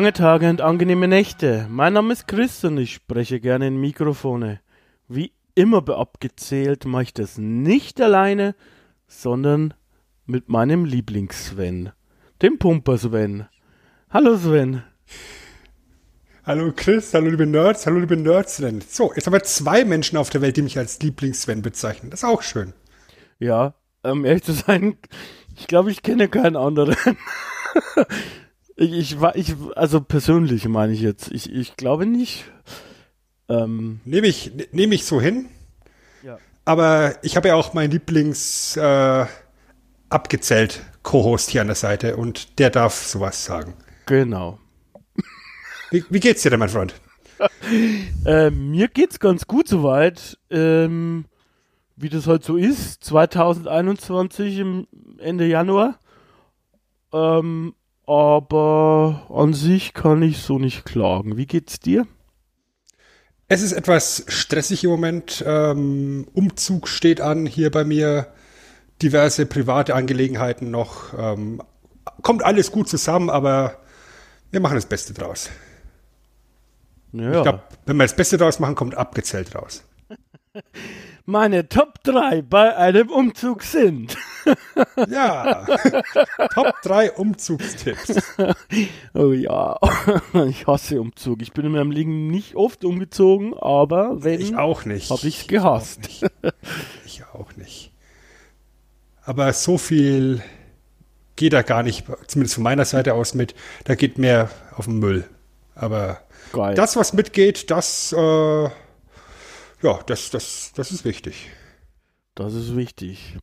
Lange Tage und angenehme Nächte. Mein Name ist Chris und ich spreche gerne in Mikrofone. Wie immer abgezählt mache ich das nicht alleine, sondern mit meinem Lieblings-Sven, dem Pumper Sven. Hallo Sven. Hallo Chris, hallo liebe Nerds, hallo liebe Nerds. So, jetzt haben wir zwei Menschen auf der Welt, die mich als Lieblings-Sven bezeichnen. Das ist auch schön. Ja, um ehrlich zu sein, ich glaube, ich kenne keinen anderen. Ich, ich, ich, also persönlich meine ich jetzt. Ich, ich glaube nicht. Ähm, nehme ich, nehme ich so hin. Ja. Aber ich habe ja auch meinen Lieblings äh, abgezählt Co-Host hier an der Seite und der darf sowas sagen. Genau. Wie, wie geht's dir denn, mein Freund? äh, mir geht's ganz gut soweit. Ähm, wie das halt so ist, 2021 im Ende Januar. Ähm, aber an sich kann ich so nicht klagen. Wie geht's dir? Es ist etwas stressig im Moment. Ähm, Umzug steht an hier bei mir. Diverse private Angelegenheiten noch. Ähm, kommt alles gut zusammen, aber wir machen das Beste draus. Ja. Ich glaube, wenn wir das Beste draus machen, kommt abgezählt raus. meine Top 3 bei einem Umzug sind. ja, Top 3 Umzugstipps. Oh ja, ich hasse Umzug. Ich bin in meinem Leben nicht oft umgezogen, aber wenn. Ich auch nicht. Habe ich gehasst. Ich auch, ich auch nicht. Aber so viel geht da gar nicht, zumindest von meiner Seite aus mit. Da geht mehr auf den Müll. Aber Geil. das, was mitgeht, das. Äh, ja, das, das, das ist wichtig. Das ist wichtig.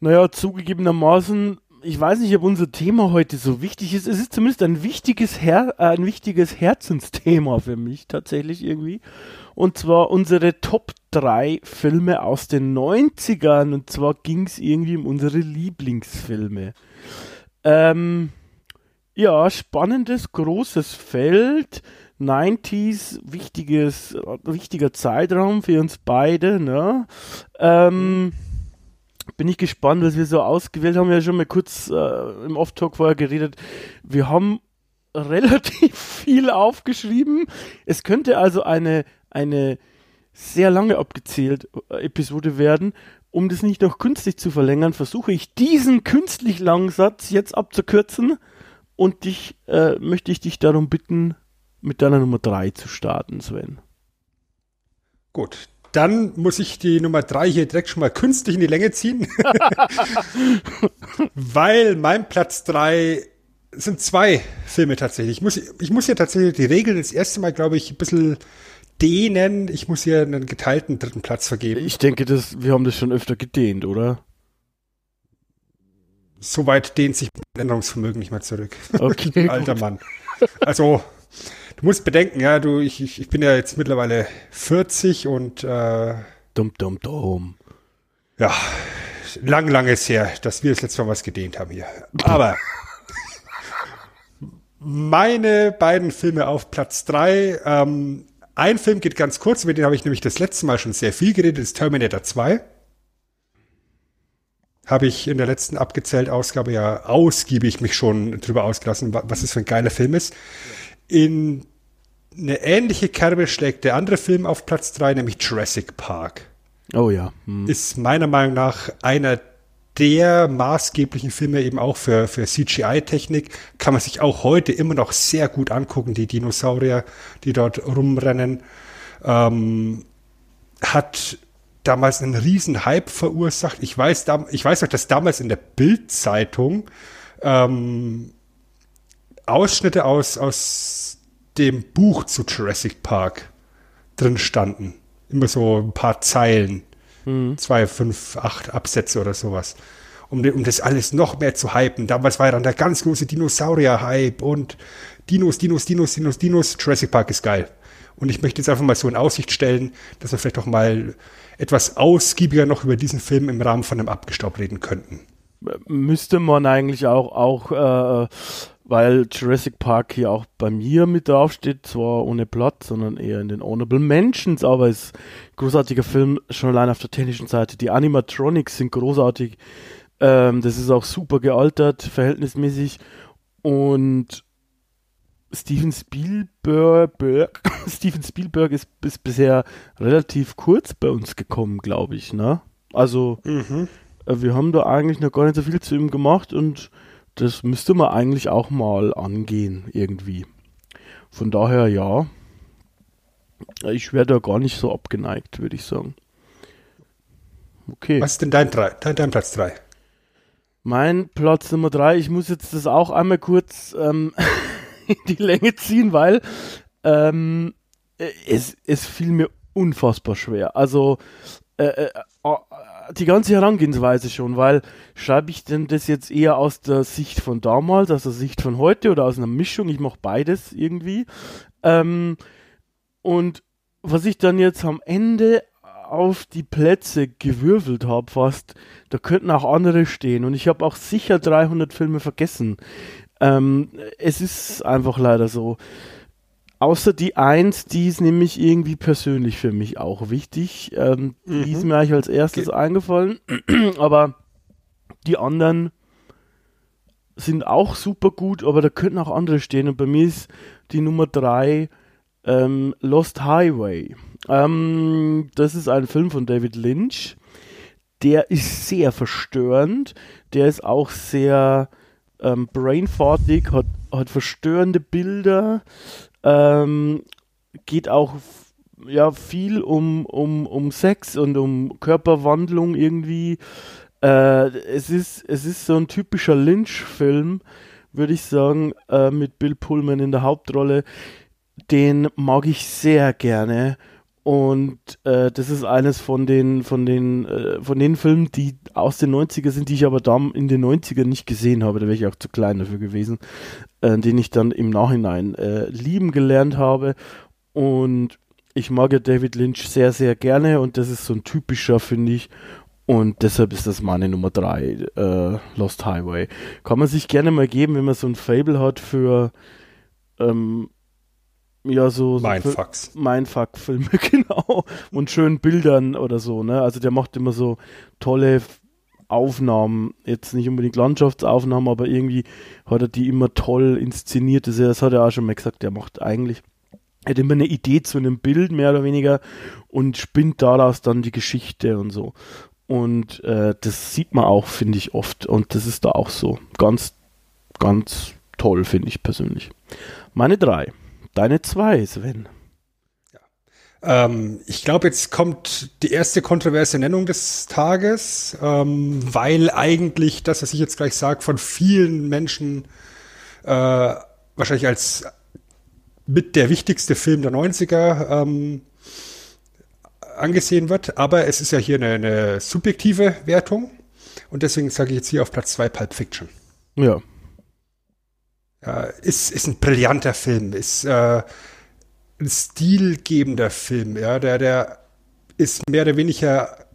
Naja, zugegebenermaßen, ich weiß nicht, ob unser Thema heute so wichtig ist. Es ist zumindest ein wichtiges, Her äh, ein wichtiges Herzensthema für mich tatsächlich irgendwie. Und zwar unsere Top 3 Filme aus den 90ern. Und zwar ging es irgendwie um unsere Lieblingsfilme. Ähm, ja, spannendes, großes Feld. 90s, wichtiges, wichtiger Zeitraum für uns beide, ne? Ähm, bin ich gespannt, was wir so ausgewählt haben. Wir haben ja schon mal kurz äh, im Off-Talk vorher geredet. Wir haben relativ viel aufgeschrieben. Es könnte also eine, eine sehr lange abgezählt äh, Episode werden. Um das nicht noch künstlich zu verlängern, versuche ich diesen künstlich langen Satz jetzt abzukürzen und dich, äh, möchte ich dich darum bitten, mit deiner Nummer 3 zu starten, Sven. Gut, dann muss ich die Nummer 3 hier direkt schon mal künstlich in die Länge ziehen. Weil mein Platz 3 sind zwei Filme tatsächlich. Ich muss, ich muss hier tatsächlich die Regeln das erste Mal, glaube ich, ein bisschen dehnen. Ich muss hier einen geteilten dritten Platz vergeben. Ich denke, das, wir haben das schon öfter gedehnt, oder? Soweit dehnt sich mein Änderungsvermögen nicht mehr zurück. Okay. Alter Mann. Also, Du musst bedenken, ja, du, ich, ich bin ja jetzt mittlerweile 40 und äh, dumm, dumm, dumm. Ja, lang, lang ist her, dass wir das letzte Mal was gedehnt haben hier. Aber meine beiden Filme auf Platz drei. Ähm, ein Film geht ganz kurz, über den habe ich nämlich das letzte Mal schon sehr viel geredet, ist Terminator 2. Habe ich in der letzten abgezählt Ausgabe ja ausgiebig mich schon drüber ausgelassen, was es für ein geiler Film ist. Ja. In eine ähnliche Kerbe schlägt der andere Film auf Platz 3, nämlich Jurassic Park. Oh ja. Hm. Ist meiner Meinung nach einer der maßgeblichen Filme eben auch für, für CGI-Technik. Kann man sich auch heute immer noch sehr gut angucken, die Dinosaurier, die dort rumrennen. Ähm, hat damals einen riesen Hype verursacht. Ich weiß, ich weiß auch, dass damals in der Bild-Zeitung ähm, Ausschnitte aus, aus dem Buch zu Jurassic Park drin standen. Immer so ein paar Zeilen. Mhm. Zwei, fünf, acht Absätze oder sowas. Um, um das alles noch mehr zu hypen. Damals war dann der ganz große Dinosaurier-Hype und Dinos, Dinos, Dinos, Dinos, Dinos. Jurassic Park ist geil. Und ich möchte jetzt einfach mal so in Aussicht stellen, dass wir vielleicht auch mal etwas ausgiebiger noch über diesen Film im Rahmen von einem Abgestaub reden könnten. Müsste man eigentlich auch, auch äh, weil Jurassic Park hier auch bei mir mit draufsteht, zwar ohne Plot, sondern eher in den Honorable Mentions, aber es ist ein großartiger Film, schon allein auf der technischen Seite. Die Animatronics sind großartig, ähm, das ist auch super gealtert, verhältnismäßig und Steven Spielberg, Steven Spielberg ist, ist bisher relativ kurz bei uns gekommen, glaube ich, ne? Also, mhm. äh, wir haben da eigentlich noch gar nicht so viel zu ihm gemacht und das müsste man eigentlich auch mal angehen, irgendwie. Von daher ja. Ich wäre da gar nicht so abgeneigt, würde ich sagen. Okay. Was ist denn dein, dein, dein Platz 3? Mein Platz Nummer 3, ich muss jetzt das auch einmal kurz ähm, in die Länge ziehen, weil ähm, es, es fiel mir unfassbar schwer. Also äh, äh, die ganze Herangehensweise schon, weil schreibe ich denn das jetzt eher aus der Sicht von damals, aus der Sicht von heute oder aus einer Mischung? Ich mache beides irgendwie. Ähm, und was ich dann jetzt am Ende auf die Plätze gewürfelt habe fast, da könnten auch andere stehen und ich habe auch sicher 300 Filme vergessen. Ähm, es ist einfach leider so. Außer die Eins, die ist nämlich irgendwie persönlich für mich auch wichtig. Ähm, mhm. Die ist mir eigentlich als erstes Ge eingefallen. aber die anderen sind auch super gut, aber da könnten auch andere stehen. Und bei mir ist die Nummer drei ähm, Lost Highway. Ähm, das ist ein Film von David Lynch. Der ist sehr verstörend. Der ist auch sehr ähm, brainfartig, hat, hat verstörende Bilder ähm, geht auch ja viel um, um, um Sex und um Körperwandlung irgendwie. Äh, es, ist, es ist so ein typischer Lynch-Film, würde ich sagen, äh, mit Bill Pullman in der Hauptrolle. Den mag ich sehr gerne. Und äh, das ist eines von den, von den, äh, von den Filmen, die aus den 90er sind, die ich aber da in den 90ern nicht gesehen habe. Da wäre ich auch zu klein dafür gewesen. Äh, den ich dann im Nachhinein äh, lieben gelernt habe. Und ich mag ja David Lynch sehr, sehr gerne und das ist so ein typischer, finde ich. Und deshalb ist das meine Nummer 3, äh, Lost Highway. Kann man sich gerne mal geben, wenn man so ein Fable hat für ähm, ja, so, so Mindfucks. Mindfuck-Filme, genau. Und schönen Bildern oder so, ne? Also der macht immer so tolle Aufnahmen, jetzt nicht unbedingt Landschaftsaufnahmen, aber irgendwie hat er die immer toll inszeniert. Das, das hat er auch schon mal gesagt, der macht eigentlich, er hat immer eine Idee zu einem Bild, mehr oder weniger, und spinnt daraus dann die Geschichte und so. Und äh, das sieht man auch, finde ich, oft. Und das ist da auch so. Ganz, ganz toll, finde ich persönlich. Meine drei. Deine zwei, Sven. Ähm, ich glaube, jetzt kommt die erste kontroverse Nennung des Tages, ähm, weil eigentlich das, was ich jetzt gleich sage, von vielen Menschen äh, wahrscheinlich als mit der wichtigste Film der 90er ähm, angesehen wird. Aber es ist ja hier eine, eine subjektive Wertung. Und deswegen sage ich jetzt hier auf Platz 2 Pulp Fiction. Ja, äh, ist, ist ein brillanter Film, ist äh, ein stilgebender Film, ja, der, der ist mehr oder weniger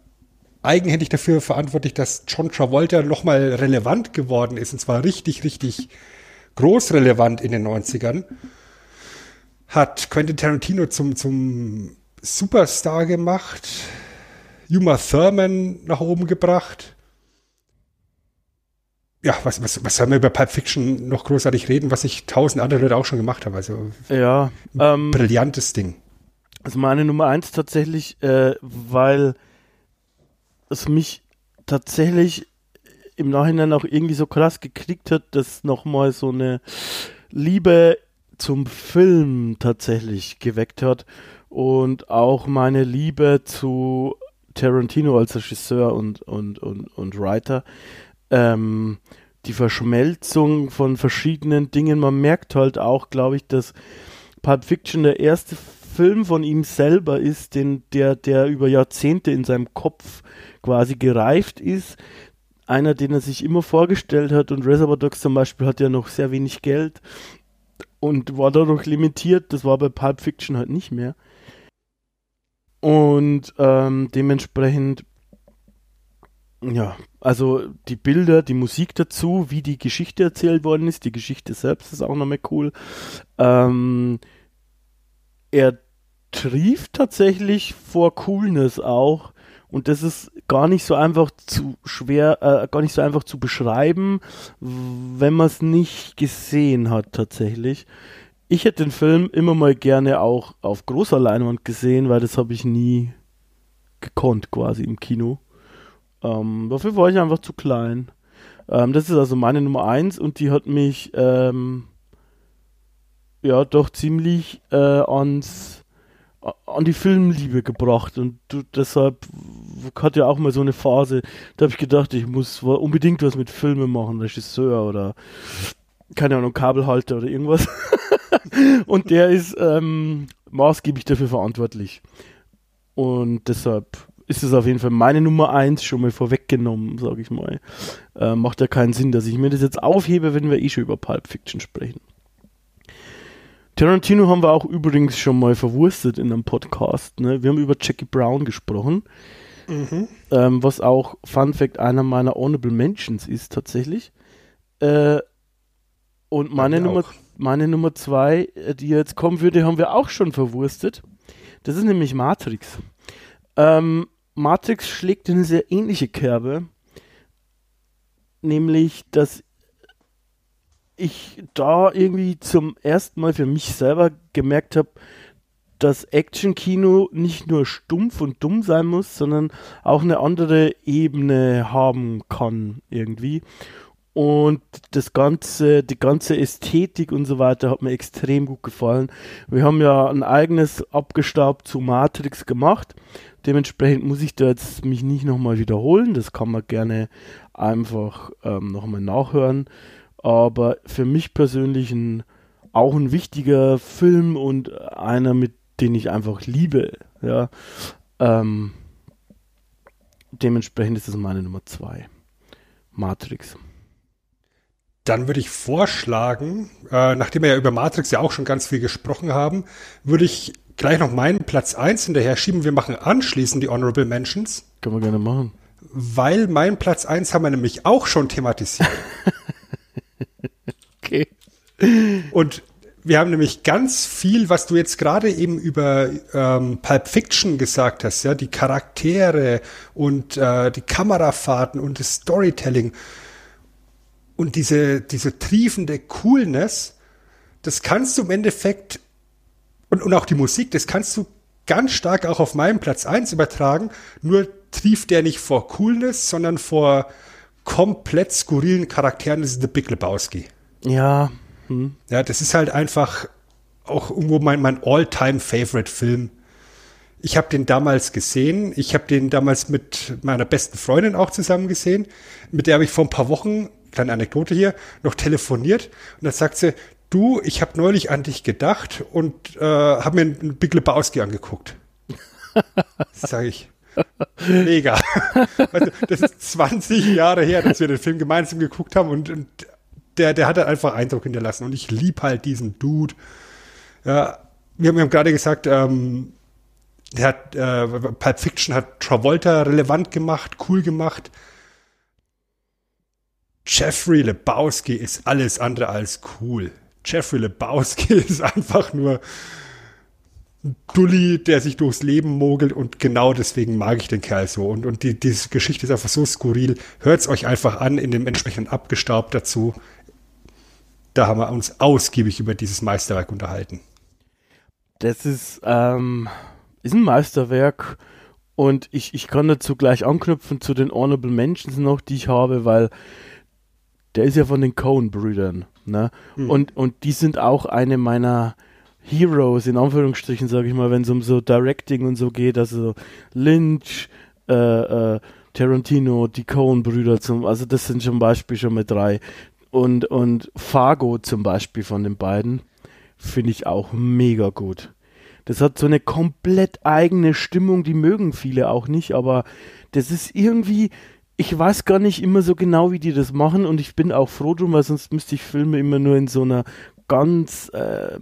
eigenhändig dafür verantwortlich, dass John Travolta nochmal relevant geworden ist, und zwar richtig, richtig groß relevant in den 90ern. Hat Quentin Tarantino zum, zum Superstar gemacht, Uma Thurman nach oben gebracht ja, was, was, was soll man über Pulp Fiction noch großartig reden, was ich tausend andere Leute auch schon gemacht haben. Also ja, ähm, brillantes Ding. Also meine Nummer eins tatsächlich, äh, weil es mich tatsächlich im Nachhinein auch irgendwie so krass gekriegt hat, dass nochmal so eine Liebe zum Film tatsächlich geweckt hat und auch meine Liebe zu Tarantino als Regisseur und, und, und, und Writer ähm, die Verschmelzung von verschiedenen Dingen. Man merkt halt auch, glaube ich, dass Pulp Fiction der erste Film von ihm selber ist, den, der, der über Jahrzehnte in seinem Kopf quasi gereift ist. Einer, den er sich immer vorgestellt hat und Reservoir Dogs zum Beispiel hat ja noch sehr wenig Geld und war dadurch limitiert. Das war bei Pulp Fiction halt nicht mehr. Und ähm, dementsprechend, ja, also die Bilder, die Musik dazu, wie die Geschichte erzählt worden ist, die Geschichte selbst ist auch nochmal cool. Ähm, er trieft tatsächlich vor Coolness auch. Und das ist gar nicht so einfach zu schwer, äh, gar nicht so einfach zu beschreiben, wenn man es nicht gesehen hat tatsächlich. Ich hätte den Film immer mal gerne auch auf großer Leinwand gesehen, weil das habe ich nie gekonnt quasi im Kino. Ähm, dafür war ich einfach zu klein. Ähm, das ist also meine Nummer eins und die hat mich ähm, ja doch ziemlich äh, ans an die Filmliebe gebracht und du, deshalb hatte ja auch mal so eine Phase, da habe ich gedacht, ich muss unbedingt was mit Filmen machen, Regisseur oder keine Ahnung, Kabelhalter oder irgendwas. und der ist ähm, maßgeblich dafür verantwortlich. Und deshalb ist es auf jeden Fall meine Nummer eins schon mal vorweggenommen, sage ich mal. Äh, macht ja keinen Sinn, dass ich mir das jetzt aufhebe, wenn wir eh schon über Pulp Fiction sprechen. Tarantino haben wir auch übrigens schon mal verwurstet in einem Podcast. Ne? Wir haben über Jackie Brown gesprochen. Mhm. Ähm, was auch, Fun Fact, einer meiner Honorable Mentions ist tatsächlich. Äh, und meine Nummer, meine Nummer zwei, äh, die jetzt kommen würde, haben wir auch schon verwurstet. Das ist nämlich Matrix. Ähm, Matrix schlägt eine sehr ähnliche Kerbe. Nämlich, dass ich da irgendwie zum ersten Mal für mich selber gemerkt habe, dass Action-Kino nicht nur stumpf und dumm sein muss, sondern auch eine andere Ebene haben kann irgendwie. Und das ganze, die ganze Ästhetik und so weiter hat mir extrem gut gefallen. Wir haben ja ein eigenes Abgestaubt zu Matrix gemacht. Dementsprechend muss ich da jetzt mich nicht nochmal wiederholen. Das kann man gerne einfach ähm, nochmal nachhören aber für mich persönlich ein, auch ein wichtiger Film und einer, mit den ich einfach liebe. Ja. Ähm, dementsprechend ist es meine Nummer zwei. Matrix. Dann würde ich vorschlagen, äh, nachdem wir ja über Matrix ja auch schon ganz viel gesprochen haben, würde ich gleich noch meinen Platz 1 hinterher schieben. Wir machen anschließend die Honorable Mentions. Können wir gerne machen. Weil mein Platz 1 haben wir nämlich auch schon thematisiert. okay. Und wir haben nämlich ganz viel, was du jetzt gerade eben über ähm, Pulp Fiction gesagt hast, ja, die Charaktere und äh, die Kamerafahrten und das Storytelling und diese, diese triefende Coolness, das kannst du im Endeffekt und, und auch die Musik, das kannst du ganz stark auch auf meinen Platz 1 übertragen, nur trieft der nicht vor Coolness, sondern vor komplett skurrilen Charakteren, das ist The Big Lebowski. Ja. Hm. Ja, das ist halt einfach auch irgendwo mein, mein All-Time-Favorite-Film. Ich habe den damals gesehen. Ich habe den damals mit meiner besten Freundin auch zusammen gesehen. Mit der habe ich vor ein paar Wochen, kleine Anekdote hier, noch telefoniert. Und dann sagt sie, du, ich habe neulich an dich gedacht und äh, habe mir einen Big Lebowski angeguckt. Sage ich. Mega. Also, das ist 20 Jahre her, dass wir den Film gemeinsam geguckt haben und, und der, der hat halt einfach Eindruck hinterlassen und ich lieb halt diesen Dude. Ja, wir haben, wir haben gerade gesagt, ähm, der hat, äh, Pulp Fiction hat Travolta relevant gemacht, cool gemacht. Jeffrey Lebowski ist alles andere als cool. Jeffrey Lebowski ist einfach nur Dulli, der sich durchs Leben mogelt und genau deswegen mag ich den Kerl so. Und, und die, diese Geschichte ist einfach so skurril. Hört es euch einfach an in dem entsprechenden Abgestaubt dazu. Da haben wir uns ausgiebig über dieses Meisterwerk unterhalten. Das ist, ähm, ist ein Meisterwerk und ich, ich kann dazu gleich anknüpfen zu den Honorable Mentions noch, die ich habe, weil der ist ja von den Coen-Brüdern. Ne? Mhm. Und, und die sind auch eine meiner Heroes, in Anführungsstrichen, sage ich mal, wenn es um so Directing und so geht, also Lynch, äh, äh, Tarantino, die Coen-Brüder, zum, also das sind zum Beispiel schon mal drei. Und, und Fargo zum Beispiel von den beiden finde ich auch mega gut. Das hat so eine komplett eigene Stimmung, die mögen viele auch nicht, aber das ist irgendwie, ich weiß gar nicht immer so genau, wie die das machen und ich bin auch froh drum, weil sonst müsste ich Filme immer nur in so einer ganz äh,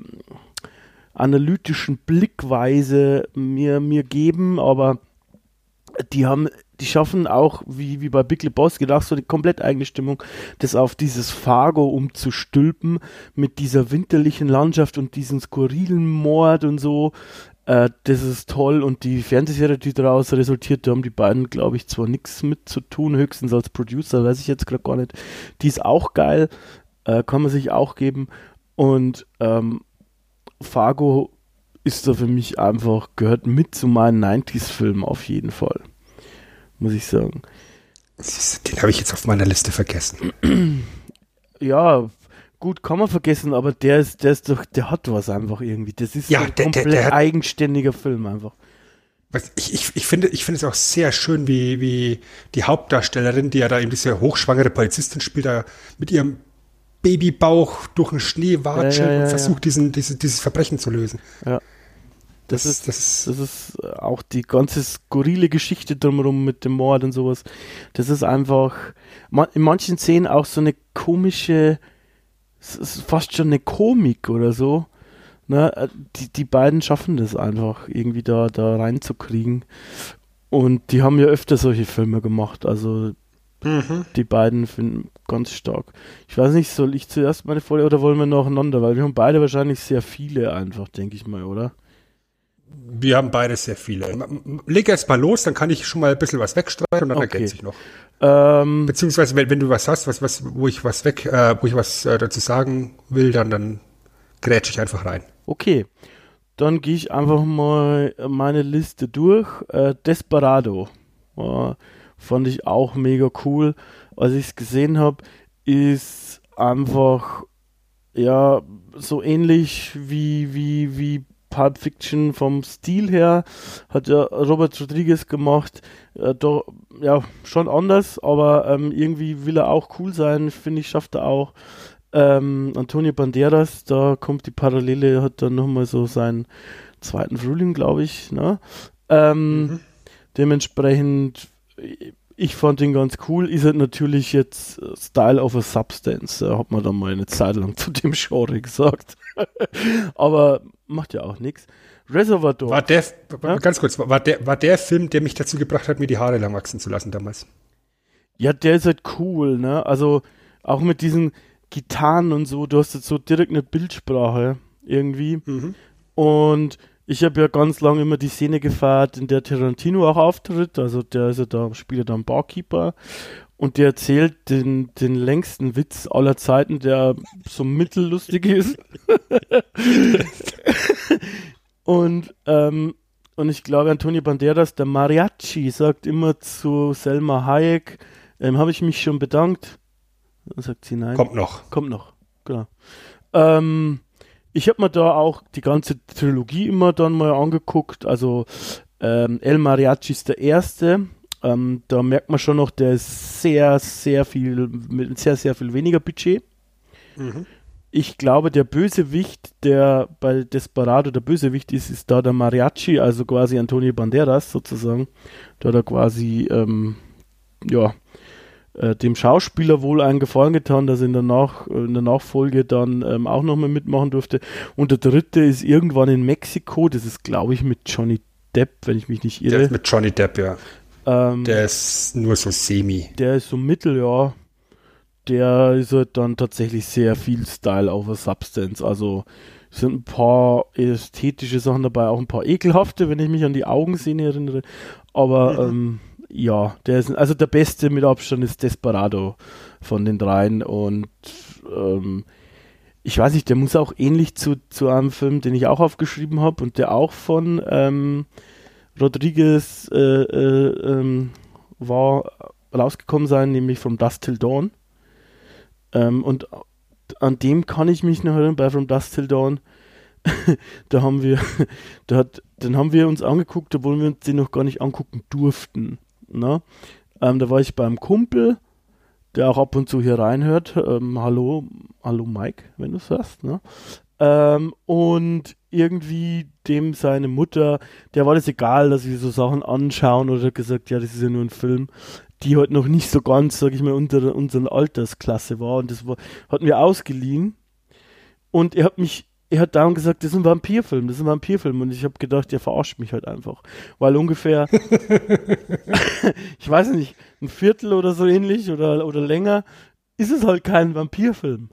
analytischen Blickweise mir, mir geben, aber die haben, die schaffen auch, wie, wie bei Big Lebowski, auch so eine komplett eigene Stimmung, das auf dieses Fargo umzustülpen mit dieser winterlichen Landschaft und diesem skurrilen Mord und so. Äh, das ist toll und die Fernsehserie, die daraus resultiert, da haben die beiden, glaube ich, zwar nichts mit zu tun, höchstens als Producer, weiß ich jetzt gerade gar nicht. Die ist auch geil, äh, kann man sich auch geben und ähm, Fargo ist da für mich einfach, gehört mit zu meinen 90s-Filmen auf jeden Fall. Muss ich sagen. Den habe ich jetzt auf meiner Liste vergessen. Ja, gut, kann man vergessen, aber der ist, der ist doch, der hat was einfach irgendwie. Das ist Ja, so ein der- der- komplett der hat- eigenständiger Film einfach. Was- Ich, ich, ich, finde, ich finde es auch sehr schön, wie, wie die Hauptdarstellerin, die ja da eben diese hochschwangere Polizistin spielt, da mit ihrem Babybauch durch den Schnee watschelt Ja, ja, ja, und versucht, diesen, diese, dieses Verbrechen zu lösen. Ja. Das, Das- ist, das ist- das ist auch die ganze skurrile Geschichte drumherum mit dem Mord und sowas. Das ist einfach in manchen Szenen auch so eine komische, es ist fast schon eine Komik oder so. Ne? Die, die beiden schaffen das einfach irgendwie da, da reinzukriegen. Und die haben ja öfter solche Filme gemacht. Also die beiden finden ganz stark. Ich weiß nicht, soll ich zuerst meine Folie oder wollen wir nacheinander? Weil wir haben beide wahrscheinlich sehr viele einfach, denke ich mal, oder? Wir haben beide sehr viele. Leg erst mal los, dann kann ich schon mal ein bisschen was wegstreichen und dann Okay. ergänze ich noch. Ähm, Beziehungsweise, wenn, wenn du was hast, was, was, wo ich was weg, äh, wo ich was äh, dazu sagen will, dann, dann grätsche ich einfach rein. okay. Dann gehe ich einfach mal meine Liste durch. Äh, Desperado. Äh, fand ich auch mega cool. Als ich es gesehen habe, ist einfach ja so ähnlich wie, wie, wie Pulp Fiction vom Stil her. Hat ja Robert Rodriguez gemacht. Äh, doch, ja, schon anders, aber ähm, irgendwie will er auch cool sein, finde ich, schafft er auch. Ähm, Antonio Banderas, da kommt die Parallele, hat dann nochmal so seinen zweiten Frühling, glaube ich. Ne? Ähm, Dementsprechend, ich fand ihn ganz cool. Ist halt natürlich jetzt äh, Style of a Substance, äh, hat man dann mal eine Zeit lang zu dem Genre gesagt. Aber macht ja auch nichts. Reservoir Dogs. War der, Ja? ganz kurz, war der, war der Film, der mich dazu gebracht hat, mir die Haare lang wachsen zu lassen damals? Ja, der ist halt cool, ne? Also auch mit diesen Gitarren und so, du hast jetzt so direkt eine Bildsprache irgendwie. Und ich habe ja ganz lange immer die Szene gefeiert, in der Tarantino auch auftritt. Also der ist ja da, spielt ja da einen Barkeeper. Und der erzählt den, den längsten Witz aller Zeiten, der so mittellustig ist. und, ähm, und ich glaube, Antonio Banderas, der Mariachi, sagt immer zu Selma Hayek, ähm, habe ich mich schon bedankt. Dann sagt sie nein. Kommt noch. Kommt noch, genau. Ähm, ich habe mir da auch die ganze Trilogie immer dann mal angeguckt. Also ähm, El Mariachi ist der erste. Ähm, da merkt man schon noch, der ist sehr, sehr viel, mit sehr, sehr viel weniger Budget. Ich glaube, der Bösewicht, der bei Desperado der Bösewicht ist, ist da der Mariachi, also quasi Antonio Banderas sozusagen. Da hat er quasi, ähm, ja, äh, dem Schauspieler wohl einen Gefallen getan, dass er in der, Nach in der Nachfolge dann ähm, auch nochmal mitmachen durfte. Und der dritte ist irgendwann in Mexiko, das ist glaube ich mit Johnny Depp, wenn ich mich nicht Der irre. ist mit Johnny Depp, ja. Ähm, Der ist nur so semi. der ist so mittel, ja. Der ist halt dann tatsächlich sehr viel Style over Substance. Also sind ein paar ästhetische Sachen dabei, auch ein paar ekelhafte, wenn ich mich an die Augenszene erinnere. Aber ähm, ja, der ist also der beste mit Abstand ist Desperado von den dreien und ähm, ich weiß nicht, der muss auch ähnlich zu, zu einem Film, den ich auch aufgeschrieben habe und der auch von ähm, Rodriguez äh, äh, ähm, war rausgekommen sein, nämlich From Dust Till Dawn. Ähm, und an dem kann ich mich noch erinnern, bei From Dust Till Dawn. da haben wir, da hat, den haben wir uns angeguckt, obwohl wir uns den noch gar nicht angucken durften. Ne? Ähm, da war ich beim Kumpel, der auch ab und zu hier reinhört. Ähm, hallo, hallo Mike, wenn du es hörst. Ne? Ähm, und irgendwie dem seine Mutter, der war das egal, dass sie so Sachen anschauen oder gesagt, ja, das ist ja nur ein Film, die halt noch nicht so ganz, sag ich mal, unter unserer Altersklasse war und das war, hat mir ausgeliehen und er hat mich er hat dann gesagt, das ist ein Vampirfilm, das ist ein Vampirfilm. Und ich habe gedacht, der verarscht mich halt einfach. Weil ungefähr, ich weiß nicht, ein Viertel oder so ähnlich oder, oder länger, ist es halt kein Vampirfilm.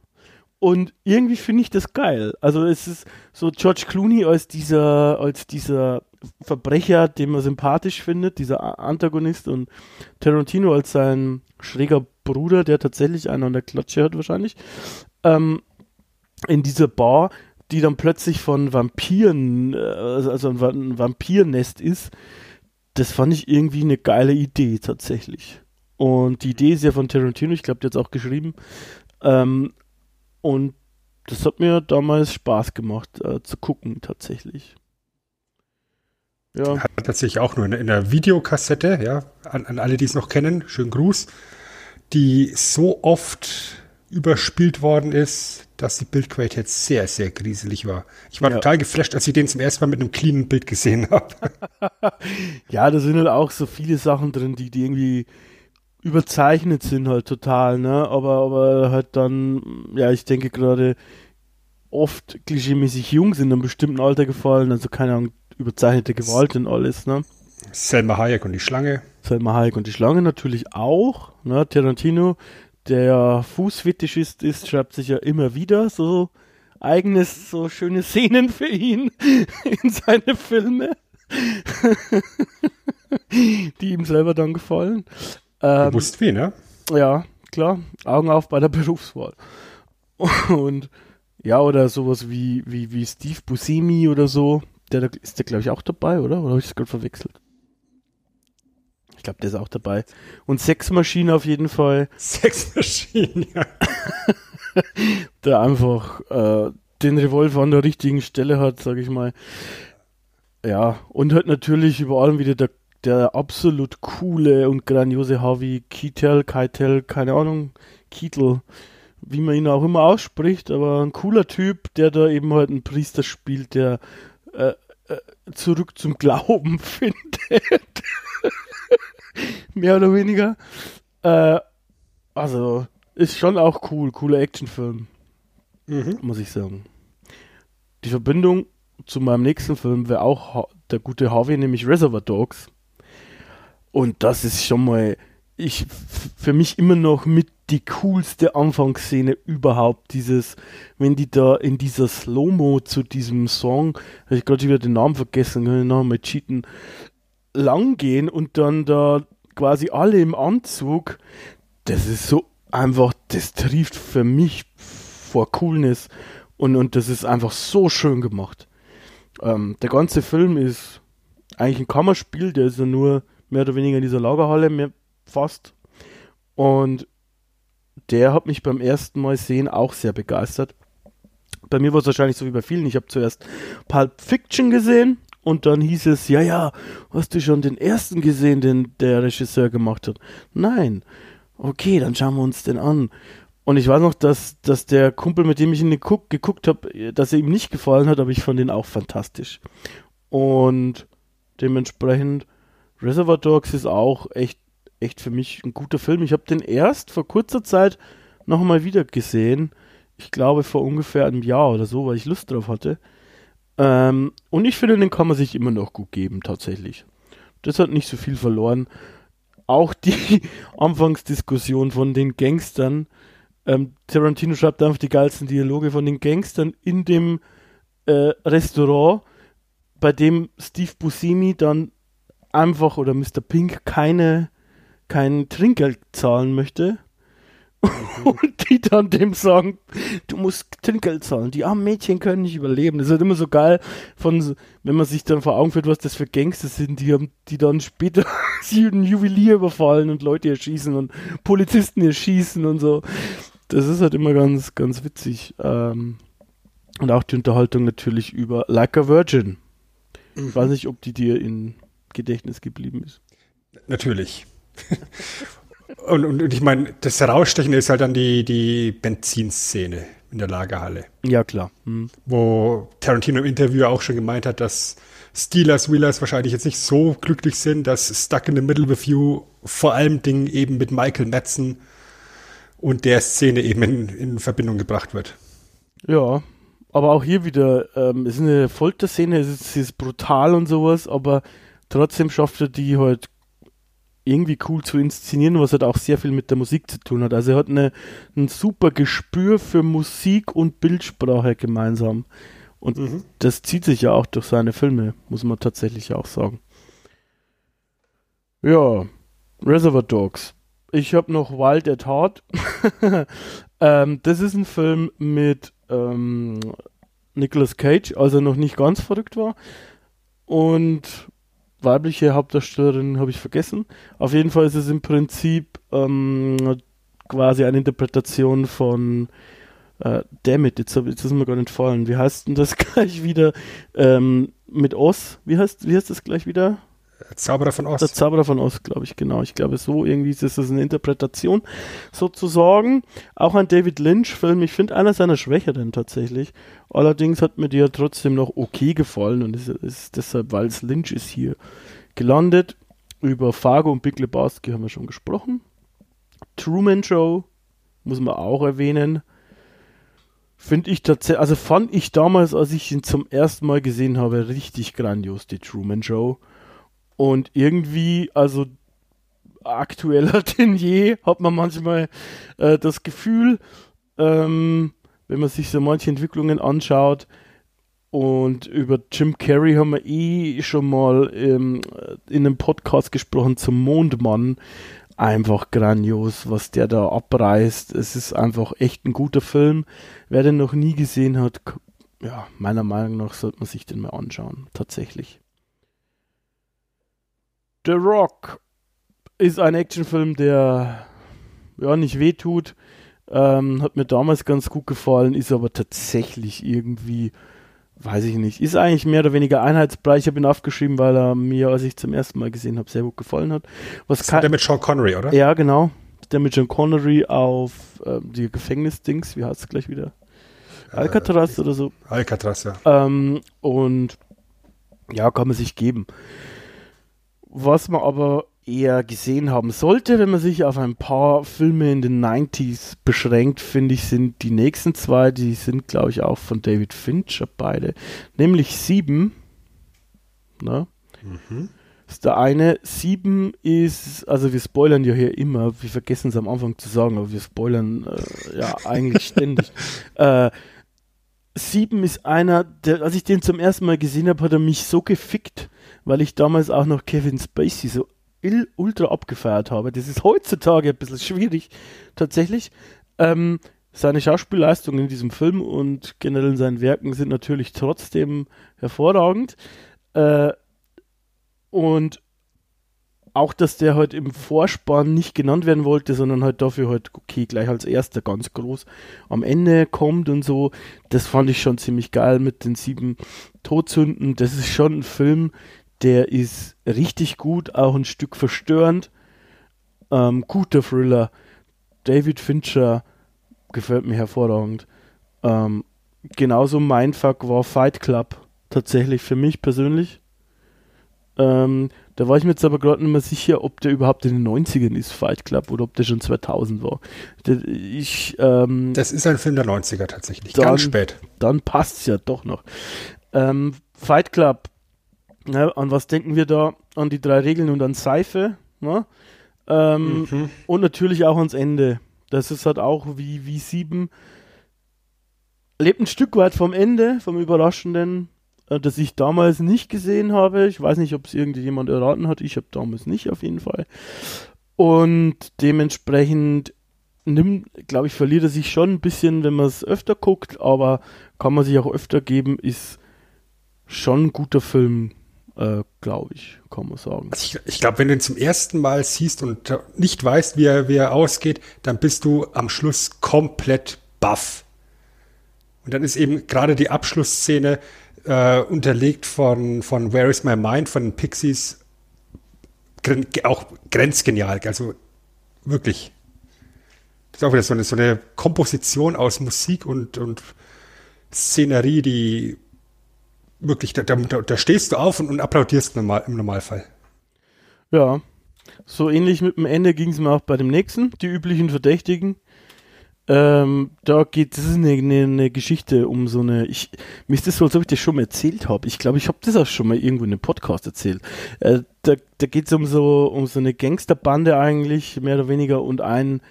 Und irgendwie finde ich das geil. Also es ist so George Clooney als dieser, als dieser Verbrecher, den man sympathisch findet, dieser Antagonist und Tarantino als sein schräger Bruder, der tatsächlich einen an der Klatsche hat wahrscheinlich, ähm, in dieser Bar die dann plötzlich von Vampiren, äh, also ein Vampirnest ist, das fand ich irgendwie eine geile Idee tatsächlich. Und die Idee ist ja von Tarantino, ich glaube, der hat es auch geschrieben. Ähm, und das hat mir damals Spaß gemacht äh, zu gucken, tatsächlich. Ja. Hat tatsächlich auch nur in, in der Videokassette, ja, an, an alle, die es noch kennen, schönen Gruß, die so oft überspielt worden ist, dass die Bildqualität sehr, sehr grieselig war. Ich war ja. total geflasht, als ich den zum ersten Mal mit einem cleanen Bild gesehen habe. ja, da sind halt auch so viele Sachen drin, die, die irgendwie überzeichnet sind halt total, ne? Aber, aber halt dann, ja, ich denke gerade oft klischeemäßig jung sind in einem bestimmten Alter gefallen, also keine Ahnung, überzeichnete Gewalt und alles, ne? Selma Hayek und die Schlange. Selma Hayek und die Schlange natürlich auch, ne? Tarantino der Fußfetischist ist, schreibt sich ja immer wieder so eigenes, so schöne Szenen für ihn in seine Filme, die ihm selber dann gefallen. Ähm, Bewusst wie, ne? Ja, klar. Augen auf bei der Berufswahl. Und ja, oder sowas wie, wie, wie Steve Buscemi oder so. Der, ist der, glaube ich, auch dabei, oder? Oder habe ich das gerade verwechselt? glaube, der ist auch dabei. Und Sexmaschine auf jeden Fall. Sexmaschine, ja. der einfach äh, den Revolver an der richtigen Stelle hat, sage ich mal. Ja, und halt natürlich über allem wieder der, der absolut coole und grandiose Harvey Keitel, Keitel, keine Ahnung, Keitel, wie man ihn auch immer ausspricht, aber ein cooler Typ, der da eben halt einen Priester spielt, der äh, äh, zurück zum Glauben findet. Mehr oder weniger. Äh, also, ist schon auch cool. Cooler Actionfilm. Mhm. Muss ich sagen. Die Verbindung zu meinem nächsten Film wäre auch der gute Harvey, nämlich Reservoir Dogs. Und das ist schon mal, ich, für mich immer noch mit die coolste Anfangsszene überhaupt. Dieses, wenn die da in dieser Slow-Mo zu diesem Song, habe ich gerade wieder den Namen vergessen, kann ich nochmal cheaten, lang gehen und dann da quasi alle im Anzug, das ist so einfach, das trifft für mich vor Coolness und, und das ist einfach so schön gemacht. Ähm, der ganze Film ist eigentlich ein Kammerspiel, der ist ja nur mehr oder weniger in dieser Lagerhalle, mehr, fast. Und der hat mich beim ersten Mal sehen auch sehr begeistert. Bei mir war es wahrscheinlich so wie bei vielen. Ich habe zuerst Pulp Fiction gesehen und dann hieß es, ja, ja, hast du schon den ersten gesehen, den der Regisseur gemacht hat? Nein. Okay, dann schauen wir uns den an. Und ich weiß noch, dass, dass der Kumpel, mit dem ich ihn geguckt, geguckt habe, dass er ihm nicht gefallen hat, aber ich fand ihn auch fantastisch. Und dementsprechend, Reservoir Dogs ist auch echt, echt für mich ein guter Film. Ich habe den erst vor kurzer Zeit nochmal wieder gesehen. Ich glaube vor ungefähr einem Jahr oder so, weil ich Lust drauf hatte. Ähm, und ich finde, den kann man sich immer noch gut geben, tatsächlich. Das hat nicht so viel verloren. Auch die Anfangsdiskussion von den Gangstern. Ähm, Tarantino schreibt einfach die geilsten Dialoge von den Gangstern in dem äh, Restaurant, bei dem Steve Buscemi dann einfach oder Mr. Pink keine kein Trinkgeld zahlen möchte und die dann dem sagen, du musst Trinkgeld zahlen. Die armen Mädchen können nicht überleben. Das ist halt immer so geil, von, wenn man sich dann vor Augen führt, was das für Gangster sind, die, haben, die dann später einen Juwelier überfallen und Leute erschießen und Polizisten erschießen und so. Das ist halt immer ganz, ganz witzig. Ähm, und auch die Unterhaltung natürlich über Like a Virgin. Ich weiß nicht, ob die dir in Gedächtnis geblieben ist. Natürlich. Und, und, und ich meine, das Herausstechen ist halt dann die, die Benzinszene. in der Lagerhalle. Ja, klar. Hm. Wo Tarantino im Interview auch schon gemeint hat, dass Steelers Wheelers wahrscheinlich jetzt nicht so glücklich sind, dass Stuck in the Middle with You vor allem Dingen eben mit Michael Madsen und der Szene eben in, in Verbindung gebracht wird. Ja, aber auch hier wieder, ähm, es ist eine Folterszene, es ist, es ist brutal und sowas, aber trotzdem schafft er die halt irgendwie cool zu inszenieren, was halt auch sehr viel mit der Musik zu tun hat. Also er hat eine, ein super Gespür für Musik und Bildsprache gemeinsam. Und mhm. das zieht sich ja auch durch seine Filme, muss man tatsächlich auch sagen. Ja, Reservoir Dogs. Ich habe noch Wild at Heart. ähm, das ist ein Film mit ähm, Nicolas Cage, als er noch nicht ganz verrückt war. Und weibliche Hauptdarstellerin habe ich vergessen. Auf jeden Fall ist es im Prinzip ähm, quasi eine Interpretation von äh, Dammit, jetzt, jetzt ist mir gar nicht fallen. Wie heißt denn das gleich wieder? Ähm, mit Oz, wie heißt, wie heißt das gleich wieder? Zauberer von Oz. Der Zauberer von Oz, glaube ich, genau. Ich glaube, so irgendwie ist das eine Interpretation sozusagen. Auch ein David Lynch-Film. Ich finde einer seiner Schwächeren tatsächlich. Allerdings hat mir der trotzdem noch okay gefallen und ist, ist deshalb, weil es Lynch ist, hier gelandet. Über Fargo und Big Lebowski haben wir schon gesprochen. Truman Show muss man auch erwähnen. Finde ich tatsächlich, also fand ich damals, als ich ihn zum ersten Mal gesehen habe, richtig grandios, die Truman Show. Und irgendwie, also aktueller denn je, hat man manchmal äh, das Gefühl, ähm, wenn man sich so manche Entwicklungen anschaut. Und über Jim Carrey haben wir eh schon mal ähm, in einem Podcast gesprochen zum Mondmann. Einfach grandios, was der da abreißt. Es ist einfach echt ein guter Film. Wer den noch nie gesehen hat, ja, meiner Meinung nach sollte man sich den mal anschauen. Tatsächlich. The Rock ist ein Actionfilm, der ja nicht wehtut. Ähm, hat mir damals ganz gut gefallen, ist aber tatsächlich irgendwie, weiß ich nicht, ist eigentlich mehr oder weniger einheitsbrei. Ich habe ihn aufgeschrieben, weil er mir, als ich zum ersten Mal gesehen habe, sehr gut gefallen hat. Was das kann, der mit Sean Connery, oder? Ja, genau. Der mit Sean Connery auf äh, die Gefängnisdings, wie heißt es gleich wieder? Äh, Alcatraz äh, oder so. Alcatraz, ja. Ähm, und ja, kann man sich geben. Was man aber eher gesehen haben sollte, wenn man sich auf ein paar Filme in den 90s beschränkt, finde ich, sind die nächsten zwei, die sind, glaube ich, auch von David Fincher beide. Nämlich Sieben. Ne? Mhm. ist der eine. Sieben ist, also wir spoilern ja hier immer, wir vergessen es am Anfang zu sagen, aber wir spoilern äh, ja eigentlich ständig. Äh, Sieben ist einer, der, als ich den zum ersten Mal gesehen habe, hat er mich so gefickt weil ich damals auch noch Kevin Spacey so ultra abgefeiert habe. Das ist heutzutage ein bisschen schwierig, tatsächlich. Ähm, seine Schauspielleistungen in diesem Film und generell in seinen Werken sind natürlich trotzdem hervorragend. Äh, und auch, dass der halt im Vorspann nicht genannt werden wollte, sondern halt dafür halt, okay, gleich als erster ganz groß am Ende kommt und so, das fand ich schon ziemlich geil mit den sieben Todsünden. Das ist schon ein Film, der ist richtig gut, auch ein Stück verstörend. Ähm, guter Thriller. David Fincher gefällt mir hervorragend. Ähm, genauso mein Fuck war Fight Club. Tatsächlich für mich persönlich. Ähm, da war ich mir jetzt aber gerade nicht mehr sicher, ob der überhaupt in den 90ern ist, Fight Club, oder ob der schon 2000 war. Ich, ähm, das ist ein Film der 90er tatsächlich, dann, ganz spät. Dann passt es ja doch noch. Ähm, Fight Club Ne, an was denken wir da? An die drei Regeln und an Seife. Ne? Ähm, mhm. Und natürlich auch ans Ende. Das ist halt auch wie, wie sieben. Lebt ein Stück weit vom Ende, vom Überraschenden, äh, das ich damals nicht gesehen habe. Ich weiß nicht, ob es irgendjemand erraten hat. Ich habe damals nicht auf jeden Fall. Und dementsprechend nimmt, glaube ich, verliert er sich schon ein bisschen, wenn man es öfter guckt, aber kann man sich auch öfter geben, ist schon ein guter Film äh, glaube ich, kann man sagen. Also ich, ich glaube, wenn du ihn zum ersten Mal siehst und nicht weißt, wie er, wie er ausgeht, dann bist du am Schluss komplett baff. Und dann ist eben gerade die Abschlussszene äh, unterlegt von, von Where is My Mind von den Pixies auch grenzgenial. Also wirklich. ist auch wieder so eine, so eine Komposition aus Musik und, und Szenerie, die wirklich, da, da, da stehst du auf und, und applaudierst normal, im Normalfall. Ja, so ähnlich mit dem Ende ging es mir auch bei dem nächsten, die üblichen Verdächtigen. Ähm, da geht, ist eine, eine, eine, Geschichte um so eine, ich, mir ist das so, als ob ich das schon mal erzählt habe. Ich glaube, ich habe das auch schon mal irgendwo in einem Podcast erzählt. Äh, da da geht es um so, um so eine Gangsterbande eigentlich, mehr oder weniger, und ein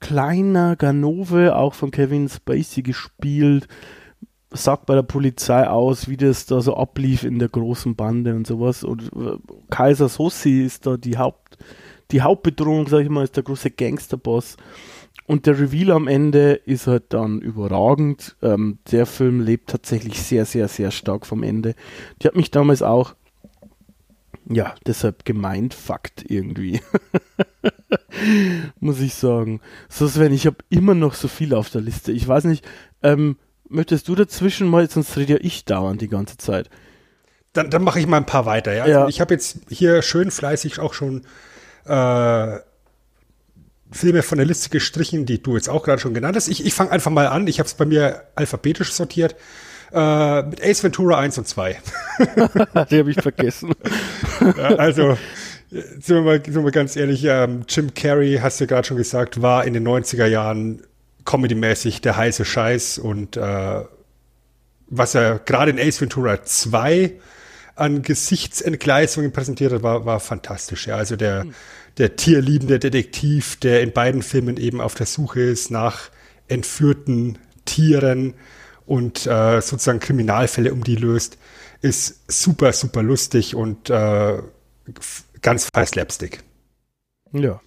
kleiner Ganove, auch von Kevin Spacey gespielt, sagt bei der Polizei aus, wie das da so ablief in der großen Bande und sowas. Und äh, Kaiser Sossi ist da die Haupt, die Hauptbedrohung, sag ich mal, ist der große Gangsterboss. Und der Reveal am Ende ist halt dann überragend. Ähm, der Film lebt tatsächlich sehr, sehr, sehr stark vom Ende. Die hat mich damals auch, ja, deshalb gemeint, Fakt irgendwie. Muss ich sagen. So, Sven, ich habe immer noch so viel auf der Liste. Ich weiß nicht, ähm, möchtest du dazwischen mal, sonst rede ja ich dauernd die ganze Zeit. Dann, dann mache ich mal ein paar weiter, ja. Ja. Also ich habe jetzt hier schön fleißig auch schon äh, Filme von der Liste gestrichen, die du jetzt auch gerade schon genannt hast. Ich, ich fange einfach mal an. Ich habe es bei mir alphabetisch sortiert. Äh, mit Ace Ventura 1 und 2. die habe ich vergessen. Ja, also, sind wir mal, sind wir ganz ehrlich, ähm, Jim Carrey, hast du gerade schon gesagt, war in den 90er Jahren comedymäßig der heiße Scheiß und äh, was er gerade in Ace Ventura 2 an Gesichtsentgleisungen präsentiert hat, war, war fantastisch. Ja. Also der, der tierliebende Detektiv, der in beiden Filmen eben auf der Suche ist nach entführten Tieren und äh, sozusagen Kriminalfälle um die löst, ist super, super lustig und äh, ganz frei Slapstick. Ja.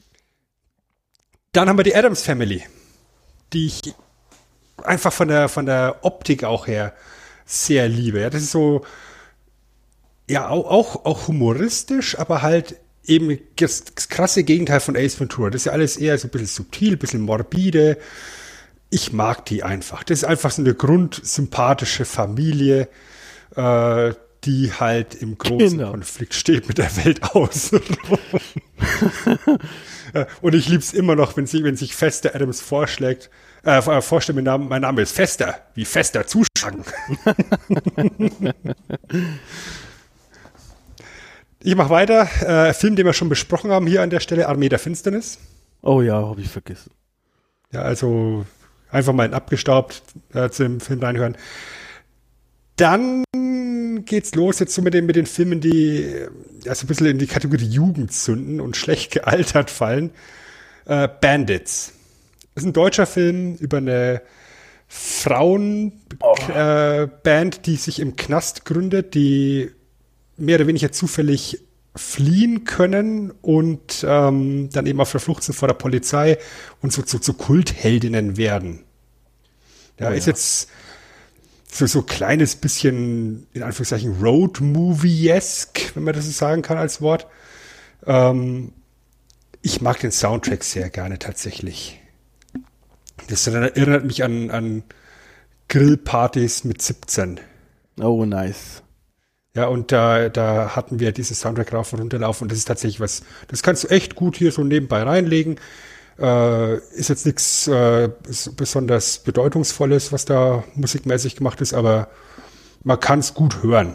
Dann haben wir die Adams Family, die ich einfach von der, von der Optik auch her sehr liebe. Ja, das ist so, ja, auch, auch, auch humoristisch, aber halt eben das, das krasse Gegenteil von Ace Ventura. Das ist ja alles eher so ein bisschen subtil, ein bisschen morbide. Ich mag die einfach. Das ist einfach so eine grundsympathische Familie, äh, die halt im großen Genau. Konflikt steht mit der Welt außenrum. Äh, Und ich lieb's immer noch, wenn, sie, wenn sich Fester Adams vorschlägt, äh, äh, vorstellt, mein Name, mein Name ist Fester, wie Fester zuschlagen. ich mache weiter. Äh, Film, den wir schon besprochen haben hier an der Stelle, Armee der Finsternis. Oh ja, habe ich vergessen. Ja, also einfach mal in abgestaubt äh, zu dem Film reinhören. Dann geht's los jetzt so mit den, mit den Filmen, die äh, ja, so ein bisschen in die Kategorie Jugendsünden und schlecht gealtert fallen. Äh, Bandits. Das ist ein deutscher Film über eine Frauenband, äh, Band, die sich im Knast gründet, die mehr oder weniger zufällig fliehen können und ähm, dann eben auf der Flucht sind vor der Polizei und so zu, zu Kultheldinnen werden. Ja, Oh ist ja. jetzt so so kleines bisschen in Anführungszeichen Road Movie-esque, wenn man das so sagen kann als Wort. Ähm, ich mag den Soundtrack sehr gerne tatsächlich. Das erinnert mich an, an Grillpartys mit 17. Oh, nice. Ja, und da, da hatten wir dieses Soundtrack rauf und runterlaufen und das ist tatsächlich was, das kannst du echt gut hier so nebenbei reinlegen. Äh, ist jetzt nichts äh, besonders Bedeutungsvolles, was da musikmäßig gemacht ist, aber man kann es gut hören.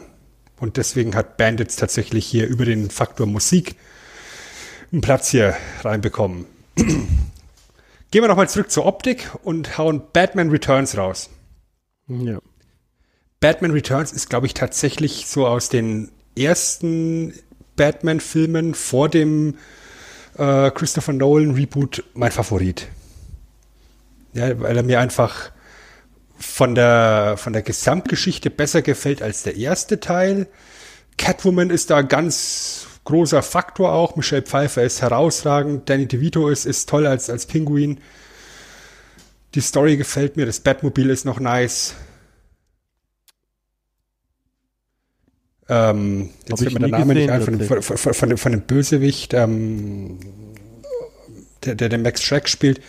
Und deswegen hat Bandits tatsächlich hier über den Faktor Musik einen Platz hier reinbekommen. Gehen wir nochmal zurück zur Optik und hauen Batman Returns raus. Ja. Batman Returns ist, glaube ich, tatsächlich so aus den ersten Batman-Filmen vor dem äh, Christopher Nolan Reboot mein Favorit. Ja, weil er mir einfach von der, von der Gesamtgeschichte besser gefällt als der erste Teil. Catwoman ist da ganz großer Faktor auch. Michelle Pfeiffer ist herausragend. Danny DeVito ist, ist toll als, als Pinguin. Die Story gefällt mir. Das Batmobil ist noch nice. Ähm, jetzt fällt mir der Name nicht ein von, dem- von, von, von, von, dem- von dem Bösewicht, ähm, der, der, der Max Schreck spielt.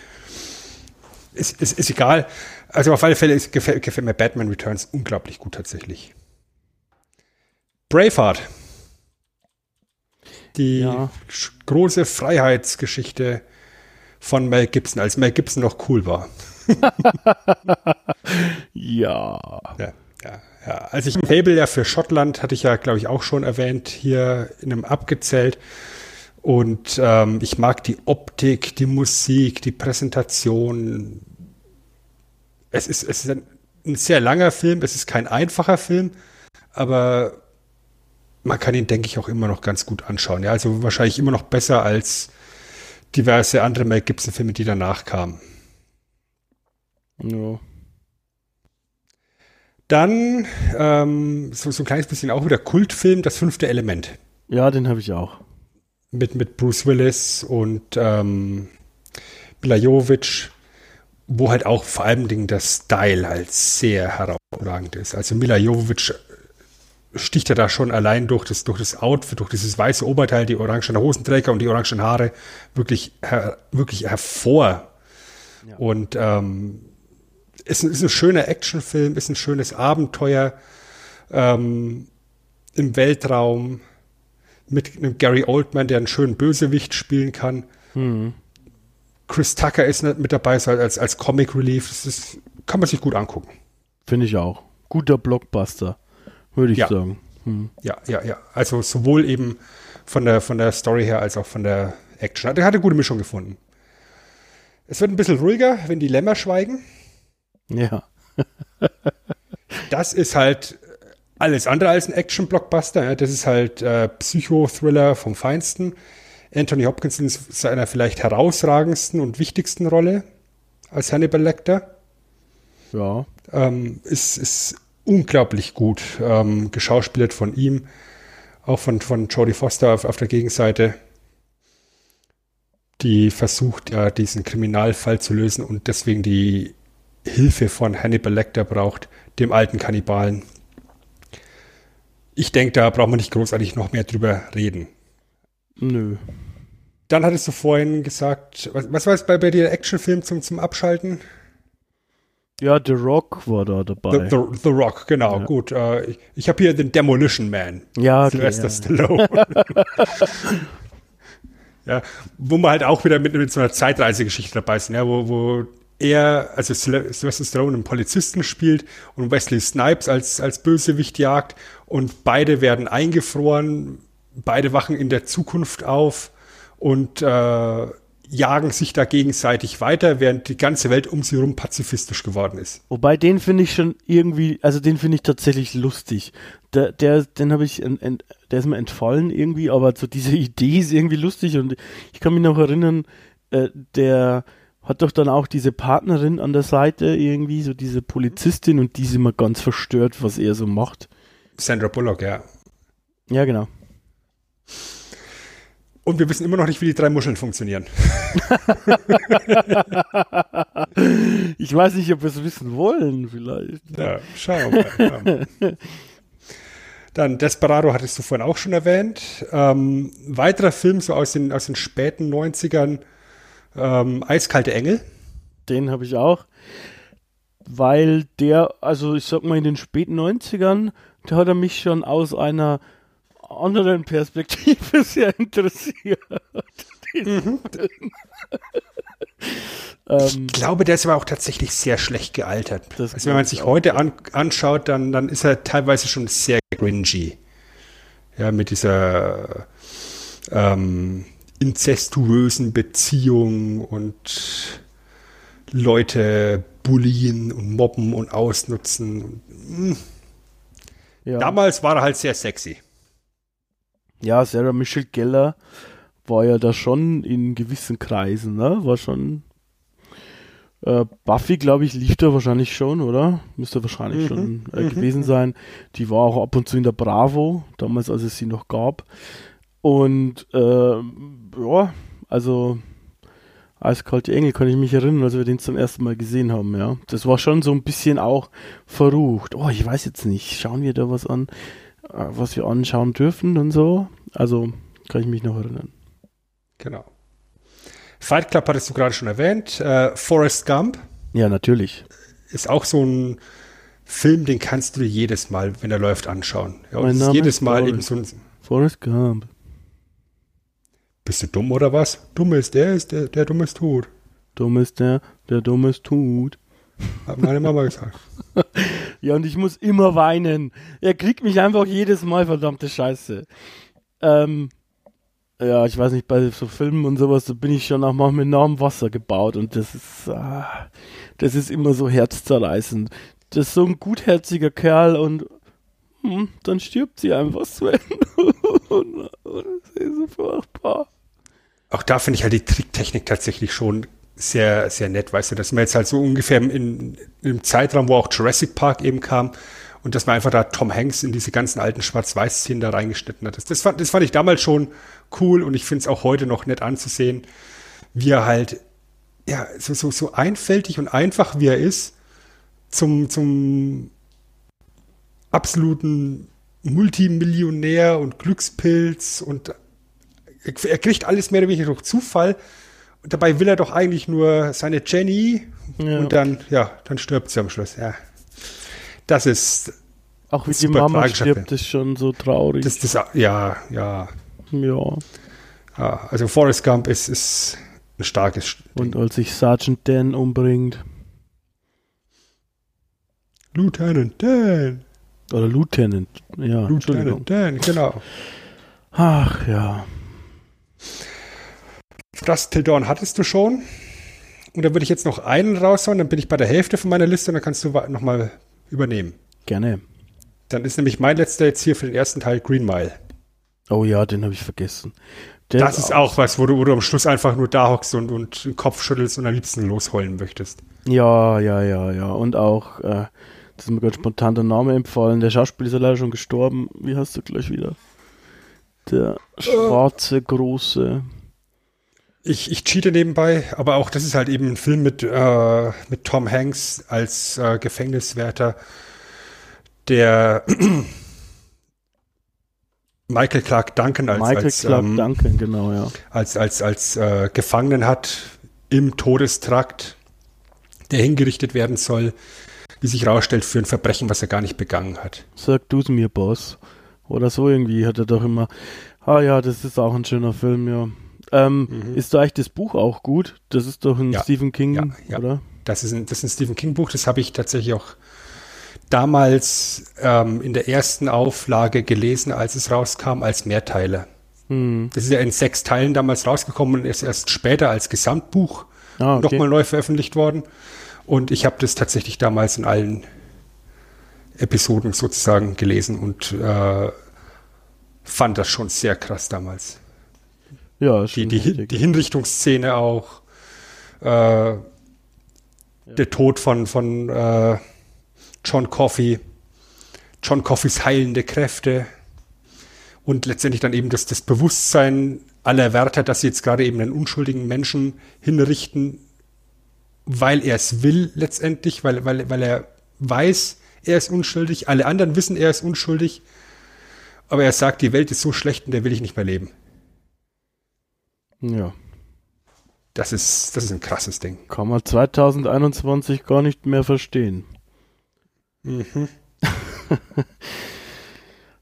Ist, ist, ist egal. Also auf alle Fälle ist, gefällt, gefällt mir Batman Returns unglaublich gut tatsächlich. Braveheart. Die Ja. große Freiheitsgeschichte von Mel Gibson, als Mel Gibson noch cool war. ja. ja. Ja, ja. Als ich Fable ja für Schottland hatte ich ja, glaube ich, auch schon erwähnt, hier in einem abgezählt. Und ähm, ich mag die Optik, die Musik, die Präsentation. Es ist, es ist ein, ein sehr langer Film, es ist kein einfacher Film, aber man kann ihn, denke ich, auch immer noch ganz gut anschauen. Ja, also wahrscheinlich immer noch besser als diverse andere Mel Gibson-Filme, die danach kamen. Ja. Dann ähm, so, so ein kleines bisschen auch wieder Kultfilm, das fünfte Element. Ja, den habe ich auch. Mit, mit Bruce Willis und ähm, Mila Jovovich, wo halt auch vor allem Dingen das Style halt sehr herausragend ist. Also Mila Jovovich sticht er da schon allein durch das, durch das Outfit, durch dieses weiße Oberteil, die orangen Hosenträger und die orangen Haare wirklich, her, wirklich hervor. Ja. Und ähm, ist, ist ein schöner Actionfilm, ist ein schönes Abenteuer ähm, im Weltraum mit einem Gary Oldman, der einen schönen Bösewicht spielen kann. Mhm. Chris Tucker ist mit dabei, so als, als Comic Relief. Das ist, kann man sich gut angucken. Finde ich auch. Guter Blockbuster, würde ich ja. sagen. Hm. Ja, ja, ja. Also sowohl eben von der, von der Story her als auch von der Action. Er hat eine gute Mischung gefunden. Es wird ein bisschen ruhiger, wenn die Lämmer schweigen. Ja. das ist halt alles andere als ein Action-Blockbuster. Das ist halt äh, Psychothriller vom Feinsten. Anthony Hopkins in seiner vielleicht herausragendsten und wichtigsten Rolle als Hannibal Lecter. Ja. Ähm, ist, ist unglaublich gut ähm, geschauspielert von ihm, auch von, von Jodie Foster auf, auf der Gegenseite, die versucht ja diesen Kriminalfall zu lösen und deswegen die Hilfe von Hannibal Lecter braucht, dem alten Kannibalen. Ich denke, da braucht man nicht großartig noch mehr drüber reden. Nö. Dann hattest du vorhin gesagt, was, was war es bei, bei dir, Actionfilm zum, zum Abschalten? Ja, The Rock war da dabei. The, the, the Rock, genau, ja. gut. Äh, ich ich habe hier den Demolition Man. Ja, okay, Sylvester ja. Stallone. ja, wo man halt auch wieder mit, mit so einer Zeitreisegeschichte dabei sind, ja, wo, wo er, also Sylvester Stallone einen Polizisten spielt und Wesley Snipes als, als Bösewicht jagt und beide werden eingefroren, beide wachen in der Zukunft auf und äh, jagen sich da gegenseitig weiter, während die ganze Welt um sie herum pazifistisch geworden ist. Wobei den finde ich schon irgendwie, also den finde ich tatsächlich lustig. Der, der den habe ich, ent, der ist mir entfallen irgendwie, aber so diese Idee ist irgendwie lustig und ich kann mich noch erinnern, äh, der hat doch dann auch diese Partnerin an der Seite irgendwie, so diese Polizistin und die ist immer ganz verstört, was er so macht. Sandra Bullock, ja. Ja, genau. Und wir wissen immer noch nicht, wie die drei Muscheln funktionieren. ich weiß nicht, ob wir es wissen wollen, vielleicht. Ja, schauen wir mal. Dann Desperado hattest du vorhin auch schon erwähnt. Ähm, weiterer Film so aus den, aus den späten 90ern, ähm, Eiskalte Engel. Den habe ich auch. Weil der, also ich sag mal in den späten 90ern, da hat er mich schon aus einer anderen Perspektive sehr interessiert. Mhm. ich glaube, der ist aber auch tatsächlich sehr schlecht gealtert. Also wenn man sich heute an, anschaut, dann, dann ist er teilweise schon sehr cringy. Ja, mit dieser ähm, inzestuösen Beziehungen und Leute bullien und mobben und ausnutzen. Hm. Ja. Damals war er halt sehr sexy. Ja, Sarah Michelle Geller war ja da schon in gewissen Kreisen, ne? War schon. Äh, Buffy, glaube ich, lief da wahrscheinlich schon, oder? Müsste wahrscheinlich mhm. schon äh, mhm. gewesen sein. Die war auch ab und zu in der Bravo, damals, als es sie noch gab. Und äh, ja, also Eiskalte Engel kann ich mich erinnern, als wir den zum ersten Mal gesehen haben, ja. Das war schon so ein bisschen auch verrucht. Oh, ich weiß jetzt nicht, schauen wir da was an, äh, was wir anschauen dürfen und so. Also kann ich mich noch erinnern. Genau. Fight Club hattest du gerade schon erwähnt. Äh, Forrest Gump. Ja, natürlich. Ist auch so ein Film, den kannst du dir jedes Mal, wenn er läuft, anschauen. Ja, jedes Mal eben so ein Forrest Gump. Bist du dumm oder was? Dumm ist der, ist der, der dumm ist tot. Dumm ist der, der dummes tut. Hat meine Mama gesagt. Ja, und ich muss immer weinen. Er kriegt mich einfach jedes Mal, verdammte Scheiße. Ähm, ja, ich weiß nicht, bei so Filmen und sowas, da bin ich schon auch mal mit enormem Wasser gebaut und das ist, ah, das ist immer so herzzerreißend. Das ist so ein gutherziger Kerl und hm, dann stirbt sie einfach, Sven. und, und das ist so furchtbar. Auch da finde ich halt die Tricktechnik tatsächlich schon sehr, sehr nett, weißt du, dass man jetzt halt so ungefähr in, im Zeitraum, wo auch Jurassic Park eben kam, und dass man einfach da Tom Hanks in diese ganzen alten Schwarz-Weiß-Szenen da reingeschnitten hat. Das, das, fand, das fand ich damals schon cool und ich finde es auch heute noch nett anzusehen, wie er halt, ja, so, so, so einfältig und einfach wie er ist, zum, zum absoluten Multimillionär und Glückspilz und er, kriegt alles mehr oder weniger durch Zufall. Und dabei will er doch eigentlich nur seine Jenny Ja. und dann, ja, dann stirbt sie am Schluss. Ja. Das ist, Auch wie die Mama stirbt, ist schon so traurig. das, das, ja, ja, ja. ja. Also Forrest Gump ist, ist ein starkes Und als sich Sergeant Dan umbringt. Lieutenant Dan. Oder Lieutenant. Ja. Lieutenant Dan, genau. Ach ja. Das Till Dawn hattest du schon. Und da würde ich jetzt noch einen raushauen, dann bin ich bei der Hälfte von meiner Liste und dann kannst du nochmal übernehmen. Gerne. Dann ist nämlich mein letzter jetzt hier für den ersten Teil Green Mile. Oh ja, den habe ich vergessen. Der Das ist auch was, wo du, wo du am Schluss einfach nur da hockst und, und den Kopf schüttelst und am liebsten losheulen möchtest. Ja, ja, ja, ja. Und auch, äh, das ist mir ganz spontan der Name empfallen. Der Schauspieler ist ja leider schon gestorben. Wie heißt du gleich wieder? Der schwarze, große. Ich, ich cheate nebenbei, aber auch das ist halt eben ein Film mit, äh, mit Tom Hanks als äh, Gefängniswärter, der Michael Clark Duncan als, Michael als, Clark ähm, Duncan, genau, ja. als, als, als äh, Gefangenen hat im Todestrakt, der hingerichtet werden soll, wie sich herausstellt, für ein Verbrechen, was er gar nicht begangen hat. Sag du's mir, Boss. Oder so irgendwie hat er doch immer. Ah ja, das ist auch ein schöner Film, ja. Ähm, Ist da eigentlich das Buch auch gut? Das ist doch ein Mhm. Ja, Stephen King, ja, ja. oder? Das ist ein, das ist ein Stephen King-Buch, das habe ich tatsächlich auch damals ähm, in der ersten Auflage gelesen, als es rauskam, als Mehrteile. Hm. Das ist ja in sechs Teilen damals rausgekommen und ist erst später als Gesamtbuch Ah, okay. nochmal neu veröffentlicht worden. Und ich habe das tatsächlich damals in allen Episoden sozusagen gelesen und äh, fand das schon sehr krass damals. Ja, Die, die, die Hinrichtungsszene auch, äh, der Tod von, von äh, John Coffey, John Coffeys heilende Kräfte und letztendlich dann eben das, das Bewusstsein aller Wärter, dass sie jetzt gerade eben einen unschuldigen Menschen hinrichten, weil er es will letztendlich, weil, weil, weil er weiß, er ist unschuldig, alle anderen wissen, er ist unschuldig, aber er sagt, die Welt ist so schlecht und der will ich nicht mehr leben. ja. Das ist, das ist ein krasses Ding. Kann man 2021 gar nicht mehr verstehen. Mhm.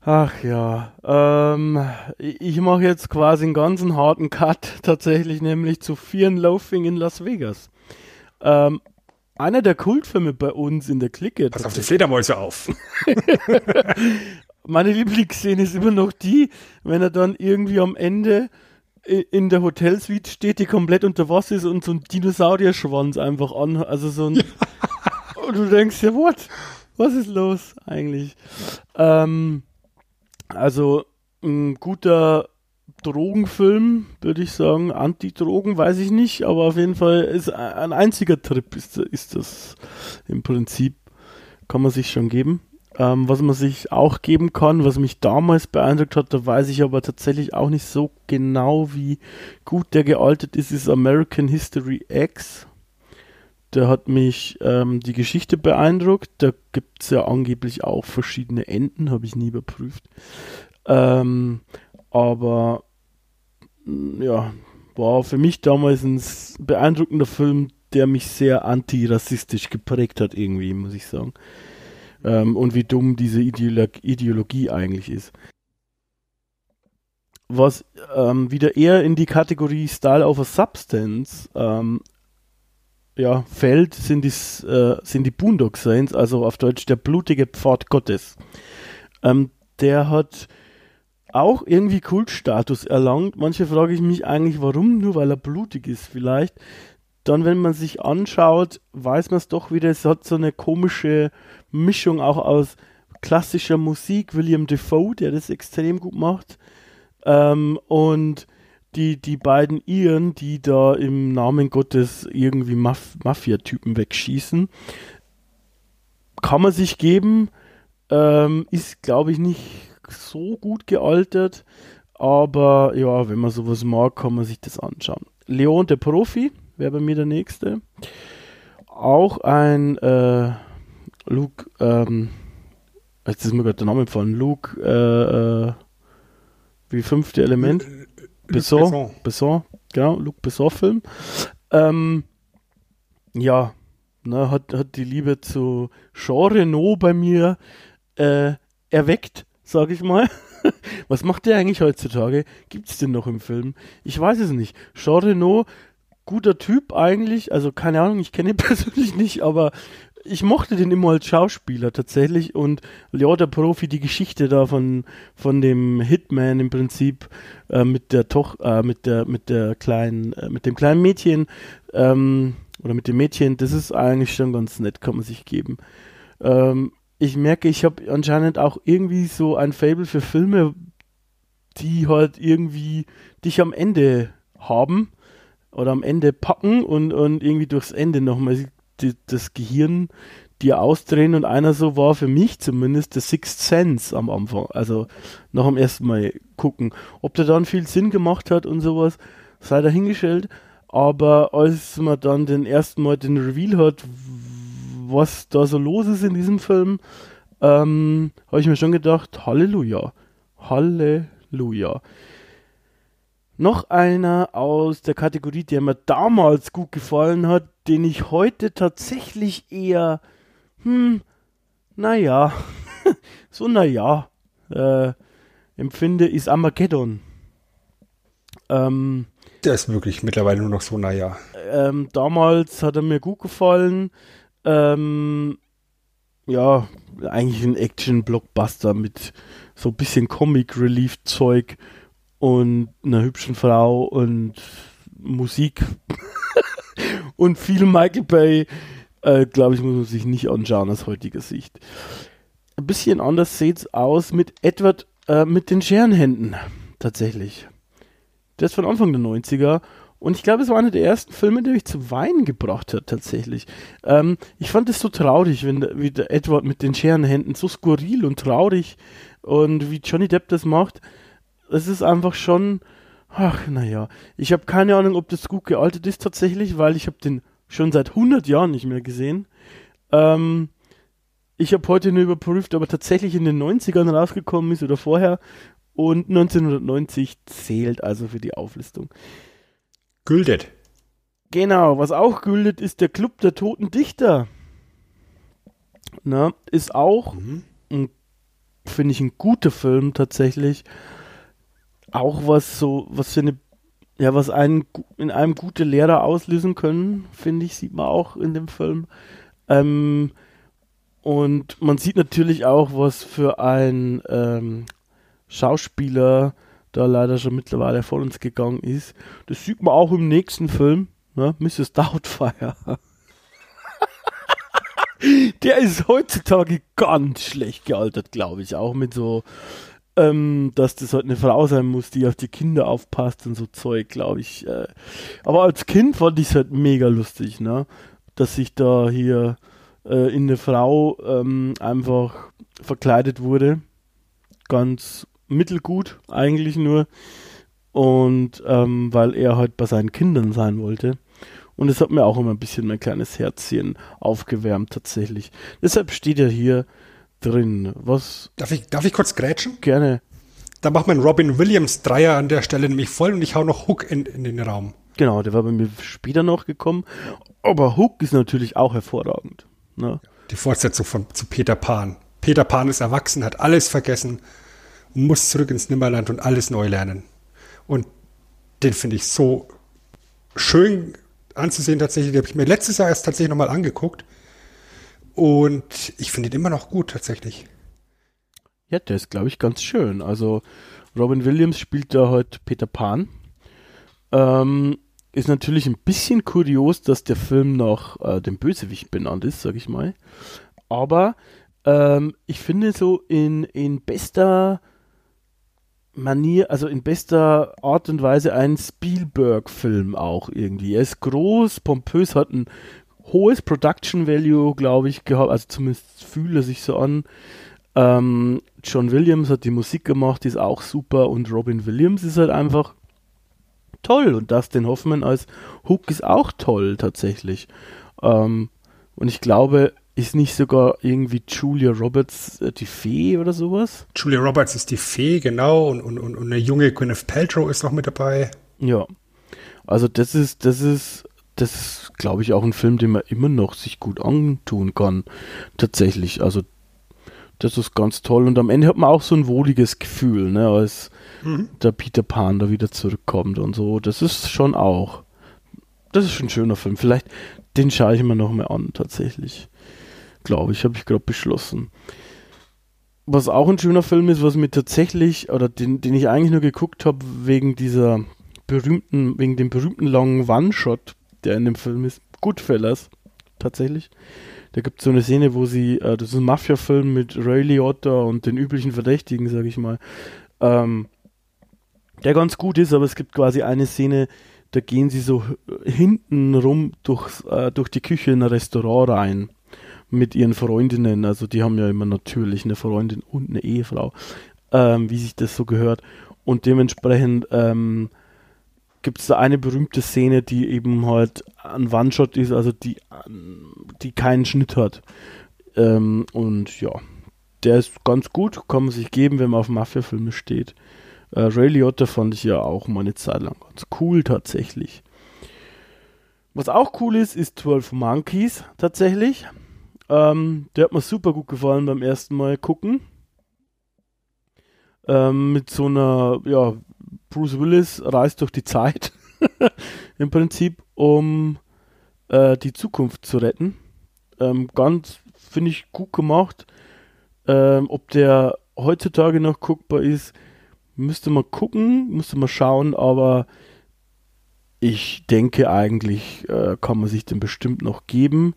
Ach ja, ähm, ich ich mache jetzt quasi einen ganzen harten Cut tatsächlich, nämlich zu Fear and Loafing in Las Vegas. Ähm, einer der Kultfilme bei uns in der Clique. Pass auf die Fledermäuse auf. Meine Lieblingsszene ist immer noch die, wenn er dann irgendwie am Ende in der Hotelsuite steht, die komplett unter Wasser ist und so ein Dinosaurierschwanz einfach an, also so ein und du denkst ja, what? Was ist los eigentlich? Ähm, also ein guter Drogenfilm, würde ich sagen. Anti-Drogen, weiß ich nicht, aber auf jeden Fall ist ein einziger Trip ist, ist das im Prinzip. Kann man sich schon geben. Ähm, was man sich auch geben kann, was mich damals beeindruckt hat, da weiß ich aber tatsächlich auch nicht so genau, wie gut der gealtert ist, ist American History X. Der hat mich ähm, die Geschichte beeindruckt. Da gibt es ja angeblich auch verschiedene Enden, habe ich nie überprüft. Ähm, aber ja, war für mich damals ein beeindruckender Film, der mich sehr antirassistisch geprägt hat, irgendwie, muss ich sagen. Ähm, und wie dumm diese Ideolo Ideologie eigentlich ist. was ähm, wieder eher in die Kategorie Style over Substance ähm, ja, fällt, sind die, äh, sind die Boondock Saints, also auf Deutsch der blutige Pfad Gottes. Ähm, der hat auch irgendwie Kultstatus erlangt. Manche frage ich mich eigentlich, warum, nur weil er blutig ist vielleicht. Dann, wenn man sich anschaut, weiß man es doch wieder, es hat so eine komische Mischung auch aus klassischer Musik, William Defoe, der das extrem gut macht, ähm, und die, die beiden Iren, die da im Namen Gottes irgendwie Maf Mafia-Typen wegschießen. Kann man sich geben, ähm, ist, glaube ich, nicht so gut gealtert, aber ja, wenn man sowas mag, kann man sich das anschauen. Leon der Profi wäre bei mir der nächste. Auch ein äh, Luke, ähm, jetzt ist mir gerade der Name von Luke, äh, äh, wie fünfte Element. Besson, Besson. Besson, genau, Luc Besson-Film. Ähm, ja, ne, hat, hat die Liebe zu Jean Reno bei mir äh, erweckt, sag ich mal. Was macht der eigentlich heutzutage? Gibt es den noch im Film? Ich weiß es nicht. Jean Reno, guter Typ eigentlich, also keine Ahnung, ich kenne ihn persönlich nicht, aber ich mochte den immer als Schauspieler tatsächlich und Leo der Profi, die Geschichte da von, von dem Hitman im Prinzip äh, mit der Toch, äh, mit der, mit der kleinen, äh, mit dem kleinen Mädchen ähm, oder mit dem Mädchen, das ist eigentlich schon ganz nett, kann man sich geben. Ähm, ich merke, ich habe anscheinend auch irgendwie so ein Fable für Filme, die halt irgendwie dich am Ende haben oder am Ende packen und, und irgendwie durchs Ende nochmal das Gehirn dir ausdrehen und einer so war für mich zumindest der Sixth Sense am Anfang. Also nach dem ersten Mal gucken. Ob der dann viel Sinn gemacht hat und sowas, sei dahingestellt. Aber als man dann den ersten Mal den Reveal hat, was da so los ist in diesem Film, ähm, habe ich mir schon gedacht, Halleluja. Halleluja. Noch einer aus der Kategorie, der mir damals gut gefallen hat, den ich heute tatsächlich eher, hm, naja, so naja, äh, empfinde, ist Armageddon. Ähm, der ist wirklich mittlerweile nur noch so naja. Ähm, damals hat er mir gut gefallen. Ähm, ja, eigentlich ein Action-Blockbuster mit so ein bisschen Comic-Relief-Zeug und einer hübschen Frau und Musik und viel Michael Bay, äh, glaube ich, muss man sich nicht anschauen aus heutiger Sicht. Ein bisschen anders sieht es aus mit Edward äh, mit den Scherenhänden, tatsächlich. Der ist von Anfang der 90er und ich glaube, es war einer der ersten Filme, der mich zu weinen gebracht hat, tatsächlich. Ähm, ich fand es so traurig, wenn wie der Edward mit den Scherenhänden so skurril und traurig und wie Johnny Depp das macht es ist einfach schon, ach, naja, ich habe keine Ahnung, ob das gut gealtert ist tatsächlich, weil ich habe den schon seit 100 Jahren nicht mehr gesehen. Ähm, ich habe heute nur überprüft, ob er tatsächlich in den 90ern rausgekommen ist oder vorher. Und 1990 zählt also für die Auflistung. Güldet. Genau, was auch güldet, ist der Club der Toten Dichter. Na, ist auch, mhm. finde ich, ein guter Film tatsächlich auch was so, was für eine, ja, was einen in einem gute Lehrer auslösen können, finde ich, sieht man auch in dem Film. Ähm, und man sieht natürlich auch, was für ein ähm, Schauspieler da leider schon mittlerweile vor uns gegangen ist. Das sieht man auch im nächsten Film, ne? Mrs. Doubtfire. Der ist heutzutage ganz schlecht gealtert, glaube ich. Auch mit so ähm, dass das halt eine Frau sein muss, die auf die Kinder aufpasst und so Zeug, glaube ich. Äh. Aber als Kind fand ich es halt mega lustig, ne? Dass sich da hier äh, in eine Frau ähm, einfach verkleidet wurde. Ganz mittelgut eigentlich nur. Und ähm, weil er halt bei seinen Kindern sein wollte. Und es hat mir auch immer ein bisschen mein kleines Herzchen aufgewärmt tatsächlich. Deshalb steht er hier drin. Was? Darf ich, darf ich kurz grätschen? Gerne. Da macht man Robin Williams Dreier an der Stelle nämlich voll und ich hau noch Hook in, in den Raum. Genau, der war bei mir später noch gekommen. Aber Hook ist natürlich auch hervorragend. Ne? Die Fortsetzung von zu Peter Pan. Peter Pan ist erwachsen, hat alles vergessen muss zurück ins Nimmerland und alles neu lernen. Und den finde ich so schön anzusehen tatsächlich. Den habe ich mir letztes Jahr erst tatsächlich nochmal angeguckt. Und ich finde ihn immer noch gut tatsächlich. Ja, der ist, glaube ich, ganz schön. Also Robin Williams spielt da heute Peter Pan. Ähm, ist natürlich ein bisschen kurios, dass der Film nach äh, dem Bösewicht benannt ist, sag ich mal. Aber ähm, ich finde so in, in bester Manier, also in bester Art und Weise ein Spielberg-Film auch irgendwie. Er ist groß, pompös, hat ein hohes Production Value, glaube ich, gehabt. Also zumindest fühlt er sich so an. Ähm, John Williams hat die Musik gemacht, die ist auch super. Und Robin Williams ist halt einfach toll. Und Dustin Hoffman als Hook ist auch toll tatsächlich. Ähm, und ich glaube, ist nicht sogar irgendwie Julia Roberts äh, die Fee oder sowas? Julia Roberts ist die Fee, genau. Und, und, und eine junge Gwyneth Paltrow ist noch mit dabei. Ja. Also das ist, das ist, das ist, glaube ich, auch ein Film, den man immer noch sich gut antun kann. Tatsächlich. Also das ist ganz toll. Und am Ende hat man auch so ein wohliges Gefühl, ne, als mhm. der Peter Pan da wieder zurückkommt und so. Das ist schon auch. Das ist schon ein schöner Film. Vielleicht den schaue ich mir noch mal an, tatsächlich. Glaube ich, habe ich gerade beschlossen. Was auch ein schöner Film ist, was mir tatsächlich, oder den, den ich eigentlich nur geguckt habe, wegen dieser berühmten, wegen dem berühmten langen One-Shot, der in dem Film ist. Goodfellas, tatsächlich. Da gibt es so eine Szene, wo sie, äh, das ist ein Mafia-Film mit Ray Liotta und den üblichen Verdächtigen, sage ich mal. Ähm, der ganz gut ist, aber es gibt quasi eine Szene, da gehen sie so hinten rum durchs, äh, durch die Küche in ein Restaurant rein mit ihren Freundinnen. Also die haben ja immer natürlich eine Freundin und eine Ehefrau, ähm, wie sich das so gehört. Und dementsprechend ähm, gibt es da eine berühmte Szene, die eben halt ein One-Shot ist, also die, die keinen Schnitt hat. Ähm, und ja, der ist ganz gut, kann man sich geben, wenn man auf Mafia-Filme steht. Äh, Ray Liotta fand ich ja auch mal eine Zeit lang ganz cool tatsächlich. Was auch cool ist, ist 12 Monkeys tatsächlich. Ähm, der hat mir super gut gefallen beim ersten Mal gucken. Ähm, mit so einer, ja, Bruce Willis reist durch die Zeit im Prinzip, um äh, die Zukunft zu retten. Ähm, ganz, finde ich, gut gemacht. Ähm, ob der heutzutage noch guckbar ist, Müsste man gucken, müsste man schauen, aber ich denke eigentlich äh, kann man sich den bestimmt noch geben.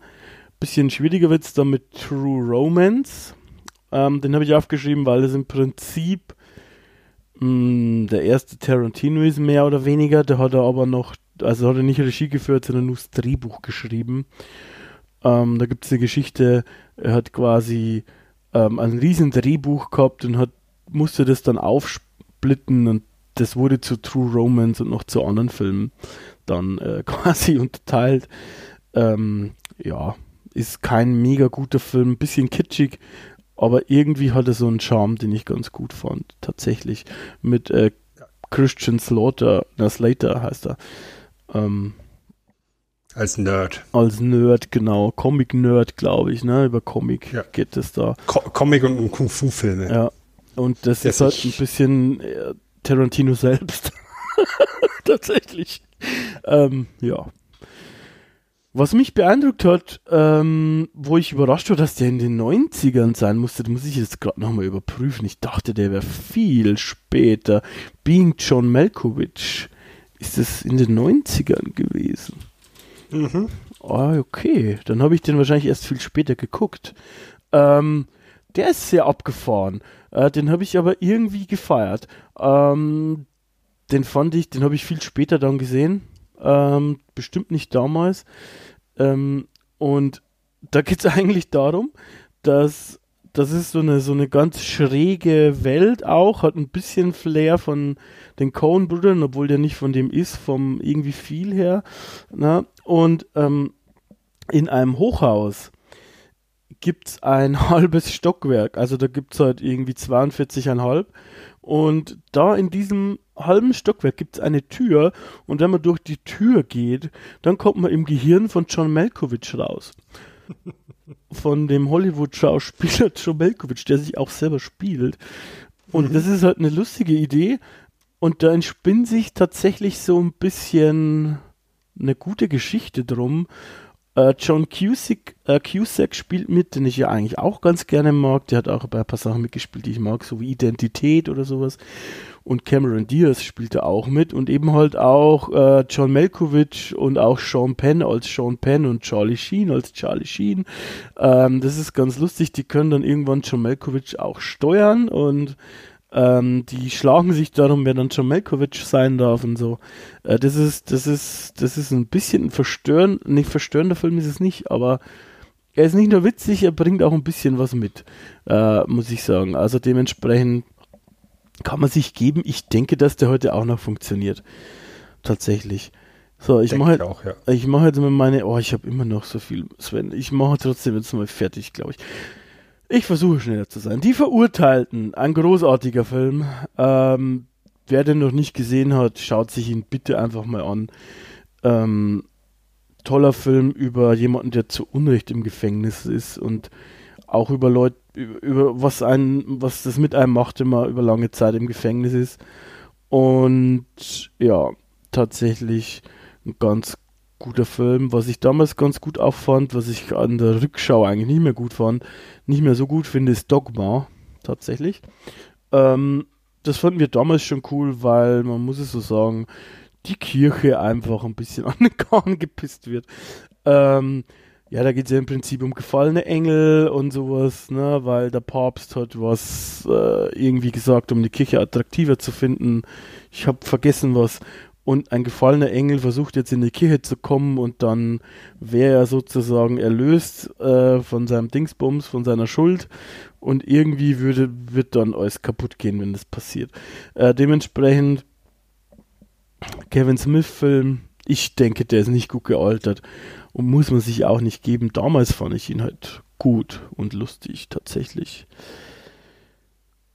Bisschen schwieriger wird es dann mit True Romance. Ähm, den habe ich aufgeschrieben, weil es im Prinzip mh, hm, der erste Tarantino ist mehr oder weniger. Der hat er aber noch, also hat er nicht Regie geführt, sondern nur das Drehbuch geschrieben. Ähm, da gibt es eine Geschichte, er hat quasi ähm, ein riesen Drehbuch gehabt und hat musste das dann aufspielen splitten und das wurde zu True Romance und noch zu anderen Filmen dann äh, quasi unterteilt. Ähm, ja, ist kein mega guter Film, bisschen kitschig, aber irgendwie hat er so einen Charme, den ich ganz gut fand, tatsächlich. Mit äh, Christian Slaughter, na, Slater heißt er. Ähm, als Nerd. Als Nerd, genau. Comic-Nerd, glaube ich, ne? Über Comic ja. geht es da. Co Comic und Kung-Fu-Filme. Ja, und das, das ist halt ein bisschen äh, Tarantino selbst. Tatsächlich. Ähm, ja. Was mich beeindruckt hat, ähm, wo ich überrascht war, dass der in den 90ern sein musste, da muss ich jetzt gerade nochmal überprüfen. Ich dachte, der wäre viel später. Being John Malkovich. Ist das in den 90ern gewesen? Mhm. Ah, okay. Dann habe ich den wahrscheinlich erst viel später geguckt. Ähm, der ist sehr abgefahren. Äh, den habe ich aber irgendwie gefeiert. Ähm, den fand ich, den habe ich viel später dann gesehen. Ähm, bestimmt nicht damals. Ähm, und da geht es eigentlich darum, dass das ist so eine, so eine ganz schräge Welt auch, hat ein bisschen Flair von den Coen-Brüdern, obwohl der nicht von dem ist, vom irgendwie viel her. Na? Ne? Und ähm, in einem Hochhaus gibt es ein halbes Stockwerk. Also da gibt es halt irgendwie 42,5. Und da in diesem halben Stockwerk gibt es eine Tür. Und wenn man durch die Tür geht, dann kommt man im Gehirn von John Malkovich raus. von dem Hollywood-Schauspieler John Malkovich, der sich auch selber spielt. Und mhm. das ist halt eine lustige Idee. Und da entspinnt sich tatsächlich so ein bisschen eine gute Geschichte drum. Äh, John Cusack, äh, Cusack spielt mit, den ich ja eigentlich auch ganz gerne mag. Der hat auch bei ein paar Sachen mitgespielt, die ich mag, so wie Identität oder sowas. Und Cameron Diaz spielte auch mit und eben halt auch äh, John Malkovich und auch Sean Penn als Sean Penn und Charlie Sheen als Charlie Sheen. Ähm, das ist ganz lustig. Die können dann irgendwann John Malkovich auch steuern und ähm, die schlagen sich darum, wer dann John Malkovich sein darf und so. Äh, das ist, das ist, das ist ein bisschen ein verstören, nicht verstörender Film ist es nicht, aber er ist nicht nur witzig, er bringt auch ein bisschen was mit, äh, muss ich sagen. Also dementsprechend kann man sich geben. Ich denke, dass der heute auch noch funktioniert. Tatsächlich. So, ich mache auch, ja. ich mache jetzt mal meine, oh, ich habe immer noch so viel, Sven. Ich mache trotzdem jetzt mal fertig, glaube ich. Ich versuche schneller zu sein. Die Verurteilten, ein großartiger Film. Ähm, wer den noch nicht gesehen hat, schaut sich ihn bitte einfach mal an. Ähm, toller Film über jemanden, der zu Unrecht im Gefängnis ist und auch über Leute, über, über was ein, was das mit einem macht, wenn man über lange Zeit im Gefängnis ist. Und ja, tatsächlich ein ganz guter Film. Was ich damals ganz gut auch fand, was ich an der Rückschau eigentlich nicht mehr gut fand, nicht mehr so gut finde, ist Dogma. Tatsächlich. Ähm, das fanden wir damals schon cool, weil man muss es so sagen, die Kirche einfach ein bisschen an den Kahn gepisst wird. Ähm, ja, da geht es ja im Prinzip um gefallene Engel und sowas, ne, weil der Papst hat was äh, irgendwie gesagt, um die Kirche attraktiver zu finden. Ich habe vergessen was. Und ein gefallener Engel versucht jetzt in die Kirche zu kommen und dann wäre er sozusagen erlöst äh, von seinem Dingsbums, von seiner Schuld. Und irgendwie würde, wird dann alles kaputt gehen, wenn das passiert. Äh, dementsprechend Kevin Smith-Film, ich denke, der ist nicht gut gealtert und muss man sich auch nicht geben. Damals fand ich ihn halt gut und lustig tatsächlich.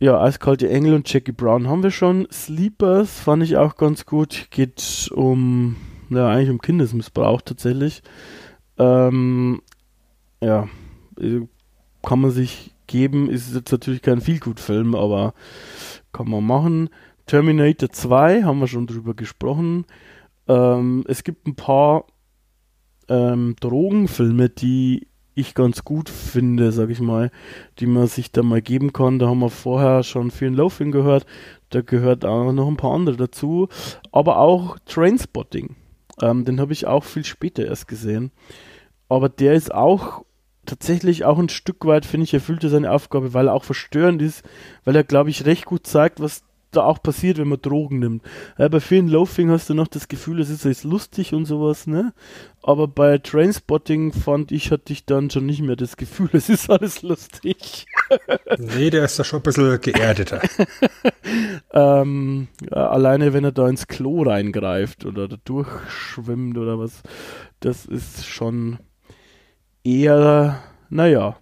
Ja, Eiskalte Engel und Jackie Brown haben wir schon. Sleepers fand ich auch ganz gut. Geht um, ja, eigentlich um Kindesmissbrauch tatsächlich. Ähm, ja, äh, kann man sich geben. Ist jetzt natürlich kein Feelgood-Film, aber kann man machen. Terminator 2 haben wir schon drüber gesprochen. Ähm, es gibt ein paar ähm, Drogenfilme, die ich ganz gut finde, sag ich mal, die man sich da mal geben kann. Da haben wir vorher schon Fear Loafing gehört, da gehört auch noch ein paar andere dazu, aber auch Trainspotting. Ähm, den habe ich auch viel später erst gesehen. Aber der ist auch tatsächlich auch ein Stück weit, finde ich, erfüllt er seine Aufgabe, weil er auch verstörend ist, weil er, glaube ich, recht gut zeigt, was da auch passiert, wenn man Drogen nimmt. Ja, bei vielen Loafing hast du noch das Gefühl, es ist jetzt lustig und sowas, ne? Aber bei Trainspotting fand ich, hatte ich dann schon nicht mehr das Gefühl, es ist alles lustig. nee, der ist da schon ein bisschen geerdeter. ähm, ja, alleine wenn er da ins Klo reingreift oder da durchschwimmt oder was, das ist schon eher, naja,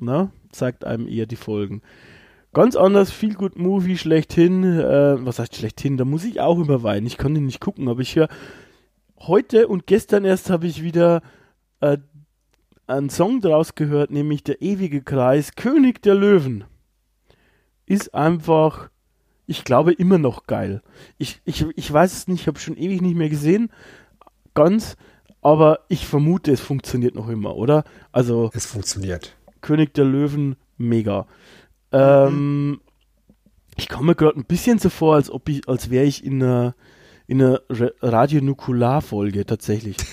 na, zeigt einem eher die Folgen. Ganz anders, viel gut Movie schlechthin. Äh, was heißt schlechthin? Da muss ich auch überweinen. Ich kann den nicht gucken, aber ich höre heute und gestern erst habe ich wieder äh, einen Song draus gehört, nämlich Der ewige Kreis, König der Löwen. Ist einfach, ich glaube, immer noch geil. Ich, ich, ich weiß es nicht, ich habe schon ewig nicht mehr gesehen. Ganz, aber ich vermute, es funktioniert noch immer, oder? Also. Es funktioniert. König der Löwen, mega. Ähm, ich komme gerade ein bisschen so vor, als ob ich, als wäre ich in einer in einer Radionukular-Folge tatsächlich.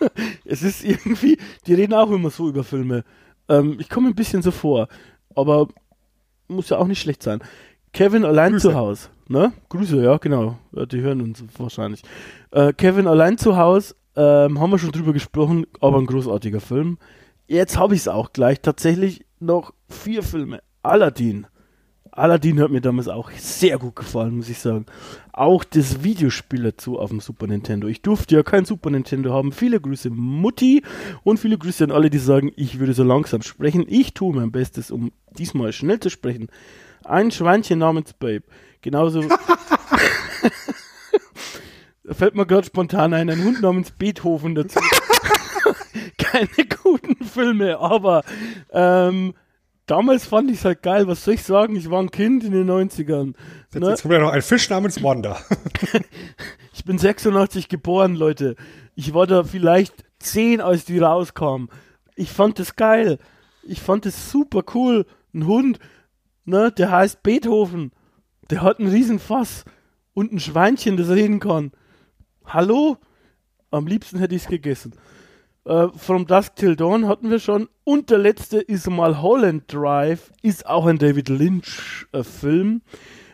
es ist irgendwie, die reden auch immer so über Filme. Ähm, ich komme ein bisschen so vor, aber muss ja auch nicht schlecht sein. Kevin allein Grüße. zu Hause, ne? Grüße, ja, genau. Die hören uns wahrscheinlich. Äh, Kevin allein zu Hause, ähm, haben wir schon drüber gesprochen, aber ein großartiger Film. Jetzt habe ich es auch gleich. Tatsächlich noch vier Filme. Aladdin. Aladdin hat mir damals auch sehr gut gefallen, muss ich sagen. Auch das Videospiel dazu auf dem Super Nintendo. Ich durfte ja kein Super Nintendo haben. Viele Grüße Mutti und viele Grüße an alle, die sagen, ich würde so langsam sprechen. Ich tue mein Bestes, um diesmal schnell zu sprechen. Ein Schweinchen namens Babe. Genauso. da fällt mir gerade spontan ein, ein Hund namens Beethoven dazu keine guten Filme, aber ähm, damals fand ich es halt geil. Was soll ich sagen? Ich war ein Kind in den 90ern. Jetzt, ne? jetzt kommt ja noch ein Fisch namens Wanda. ich bin 86 geboren, Leute. Ich war da vielleicht 10, als die rauskam. Ich fand das geil. Ich fand das super cool. Ein Hund, ne, der heißt Beethoven. Der hat einen riesen Fass und ein Schweinchen, das reden kann. Hallo? Am liebsten hätte ich es gegessen. Äh, From Dusk Till Dawn hatten wir schon. Und der letzte ist mal Holland Drive. Ist auch ein David Lynch-Film.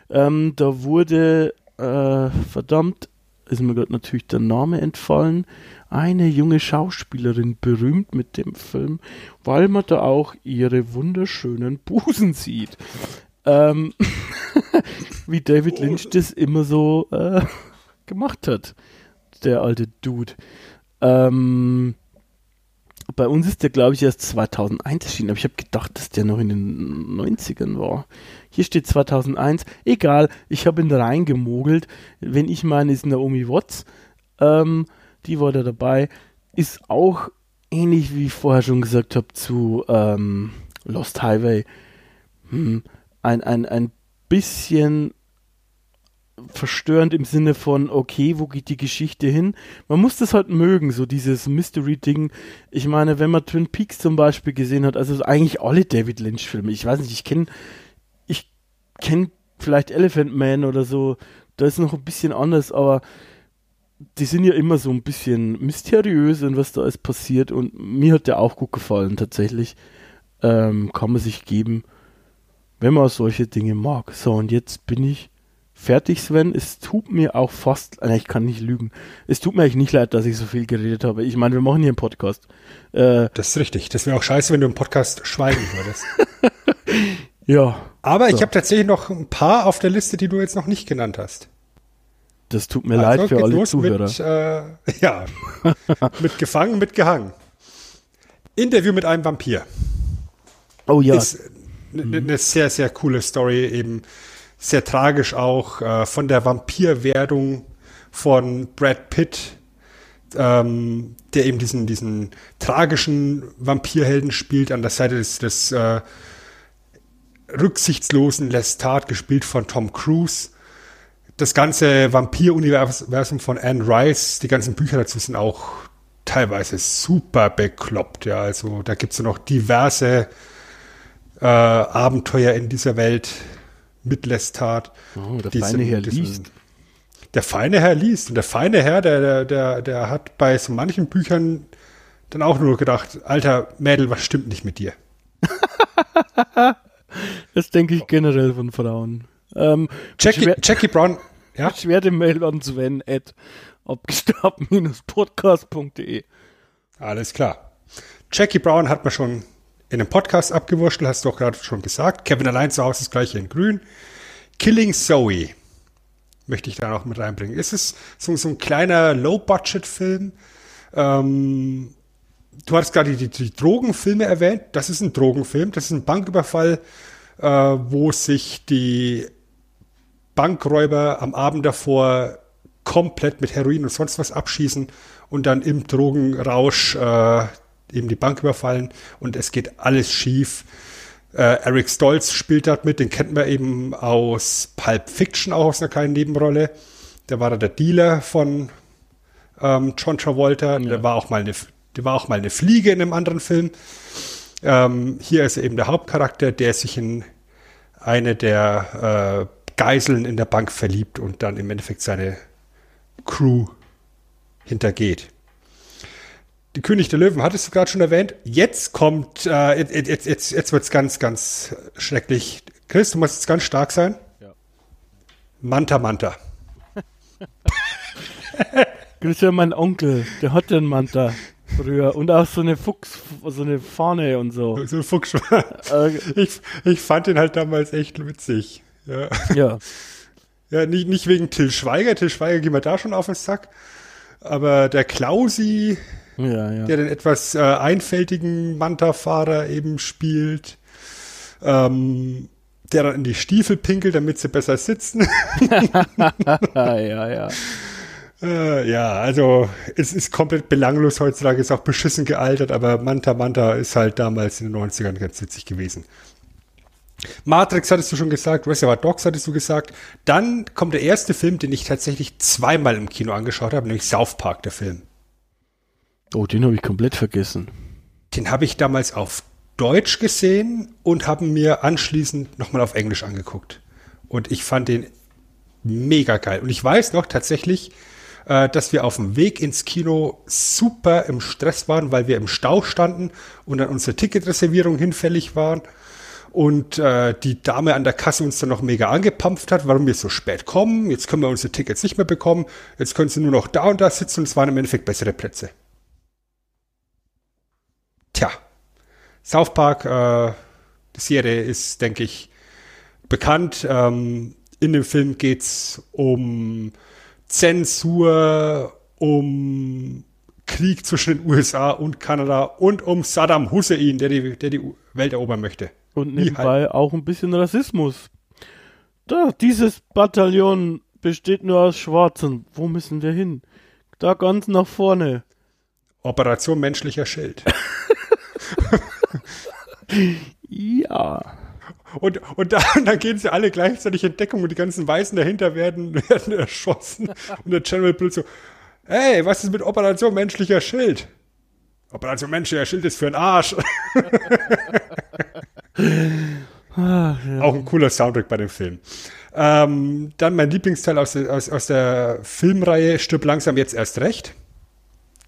Äh, ähm, da wurde, äh, verdammt, ist mir gerade natürlich der Name entfallen, eine junge Schauspielerin berühmt mit dem Film, weil man da auch ihre wunderschönen Busen sieht. Ähm, wie David Lynch das immer so äh, gemacht hat, der alte Dude. Ähm, bei uns ist der, glaube ich, erst 2001 erschienen, aber ich habe gedacht, dass der noch in den 90ern war. Hier steht 2001. Egal, ich habe ihn reingemogelt. Wenn ich meine, ist Naomi Watts. Ähm, die war da dabei. Ist auch ähnlich, wie ich vorher schon gesagt habe, zu ähm, Lost Highway. Hm, ein, ein, ein bisschen verstörend im Sinne von, okay, wo geht die Geschichte hin? Man muss das halt mögen, so dieses Mystery-Ding. Ich meine, wenn man Twin Peaks zum Beispiel gesehen hat, also eigentlich alle David Lynch-Filme, ich weiß nicht, ich kenne, ich kenne vielleicht Elephant Man oder so, da ist noch ein bisschen anders, aber die sind ja immer so ein bisschen mysteriös und was da alles passiert und mir hat der auch gut gefallen, tatsächlich. Ähm, kann man sich geben, wenn man solche Dinge mag. So, und jetzt bin ich fertig, Sven. Es tut mir auch fast, nein, ich kann nicht lügen. Es tut mir eigentlich nicht leid, dass ich so viel geredet habe. Ich meine, wir machen hier einen Podcast. Äh, das ist richtig. Das wäre auch scheiße, wenn du im Podcast schweigen würdest. ja. Aber so. ich habe tatsächlich noch ein paar auf der Liste, die du jetzt noch nicht genannt hast. Das tut mir also leid für alle Zuhörer. Mit, äh, ja, mit gefangen, mit gehangen. Interview mit einem Vampir. Oh ja. Ist eine mhm. sehr, sehr coole Story eben sehr tragisch auch äh, von der Vampirwerdung von Brad Pitt, ähm, der eben diesen, diesen tragischen Vampirhelden spielt, an der Seite des, des äh, rücksichtslosen Lestat, gespielt von Tom Cruise. Das ganze Vampir-Universum von Anne Rice, die ganzen Bücher dazu sind auch teilweise super bekloppt. Ja, also da gibt es noch diverse äh, Abenteuer in dieser Welt, mit Lestat. Oh, der feine Herr liest. Der feine Herr liest. Und der feine Herr, der, der, der, der hat bei so manchen Büchern dann auch nur gedacht, alter Mädel, was stimmt nicht mit dir? das denke ich generell von Frauen. Ähm, Jackie, Jackie Brown, ja? Schwerte Mail an Sven at abgestorben-podcast.de. Alles klar. Jackie Brown hat man schon in einem Podcast abgewurschtelt, hast du auch gerade schon gesagt. Kevin allein zu Hause ist gleich in grün. Killing Zoe möchte ich da noch mit reinbringen. Es ist so, so ein kleiner Low-Budget-Film. Ähm, du hattest gerade die, die, Drogenfilme erwähnt. Das ist ein Drogenfilm. Das ist ein Banküberfall, äh, wo sich die Bankräuber am Abend davor komplett mit Heroin und sonst was abschießen und dann im Drogenrausch äh, eben die Bank überfallen und es geht alles schief. Äh, Eric Stolz spielt dort mit, den kennt man eben aus Pulp Fiction, auch aus einer kleinen Nebenrolle. Der war da der Dealer von ähm, John Travolta. Ja. Der, war auch mal eine, der war auch mal eine Fliege in einem anderen Film. Ähm, hier ist er eben der Hauptcharakter, der sich in eine der äh, Geiseln in der Bank verliebt und dann im Endeffekt seine Crew hintergeht die König der Löwen hattest du gerade schon erwähnt. Jetzt kommt, äh, jetzt, jetzt, jetzt wird es ganz, ganz schrecklich. Chris, du musst jetzt ganz stark sein. Ja. Manta Manta. Das ist ja mein Onkel, der hatte einen Manta früher und auch so eine Fuchs, so eine Fahne und so. So ein Fuchs. Äh, ich, ich fand den halt damals echt witzig. Ja. Ja, ja nicht, nicht wegen Till Schweiger. Till Schweiger gehen wir da schon auf den Sack. Aber der Klausi, ja, ja. der den etwas äh, einfältigen Manta-Fahrer eben spielt, ähm, der dann in die Stiefel pinkelt, damit sie besser sitzen. ja, ja. Äh, ja, also es ist komplett belanglos heutzutage, ist auch beschissen gealtert, aber Manta Manta ist halt damals in den 90ern ganz witzig gewesen. Matrix hattest du schon gesagt, Reservoir Dogs hattest du gesagt. Dann kommt der erste Film, den ich tatsächlich zweimal im Kino angeschaut habe, nämlich South Park, der Film. Oh, den habe ich komplett vergessen. Den habe ich damals auf Deutsch gesehen und habe mir anschließend nochmal auf Englisch angeguckt. Und ich fand den mega geil. Und ich weiß noch tatsächlich, äh, dass wir auf dem Weg ins Kino super im Stress waren, weil wir im Stau standen und dann unsere Ticketreservierung hinfällig waren und äh, die Dame an der Kasse uns dann noch mega angepampft hat, warum wir so spät kommen. Jetzt können wir unsere Tickets nicht mehr bekommen. Jetzt können sie nur noch da und da sitzen und es waren im Endeffekt bessere Plätze. Tja, South Park, äh, die Serie ist, denke ich, bekannt. Ähm, in dem Film geht es um Zensur, um Krieg zwischen den USA und Kanada und um Saddam Hussein, der die, der die Welt erobern möchte. Und nebenbei halt. auch ein bisschen Rassismus. Da, dieses Bataillon besteht nur aus Schwarzen. Wo müssen wir hin? Da ganz nach vorne. Operation menschlicher Schild. ja. Und, und, da, und dann gehen sie alle gleichzeitig in Deckung und die ganzen Weißen dahinter werden, werden erschossen. Und der General Bill so, hey, was ist mit Operation menschlicher Schild? Operation menschlicher Schild ist für den Arsch. Ach, ja. Auch ein cooler Soundtrack bei dem Film. Ähm, dann mein Lieblingsteil aus, aus, aus der Filmreihe Stirb langsam jetzt erst recht.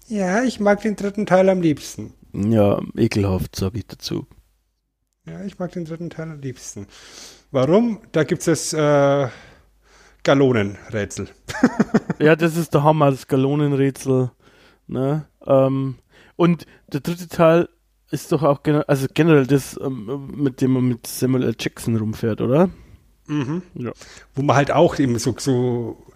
Ja, ich mag den dritten Teil am liebsten. Ja, ekelhaft, sage ich dazu. Ja, ich mag den dritten Teil am liebsten. Warum? Da gibt es das äh, Gallonenrätsel. ja, das ist der Hammer, das Gallonenrätsel. Ne? Ähm, und der dritte Teil ist doch auch generell, also generell das, ähm, mit dem man mit Samuel L. Jackson rumfährt, oder? Mhm. Ja. Wo man halt auch eben so, so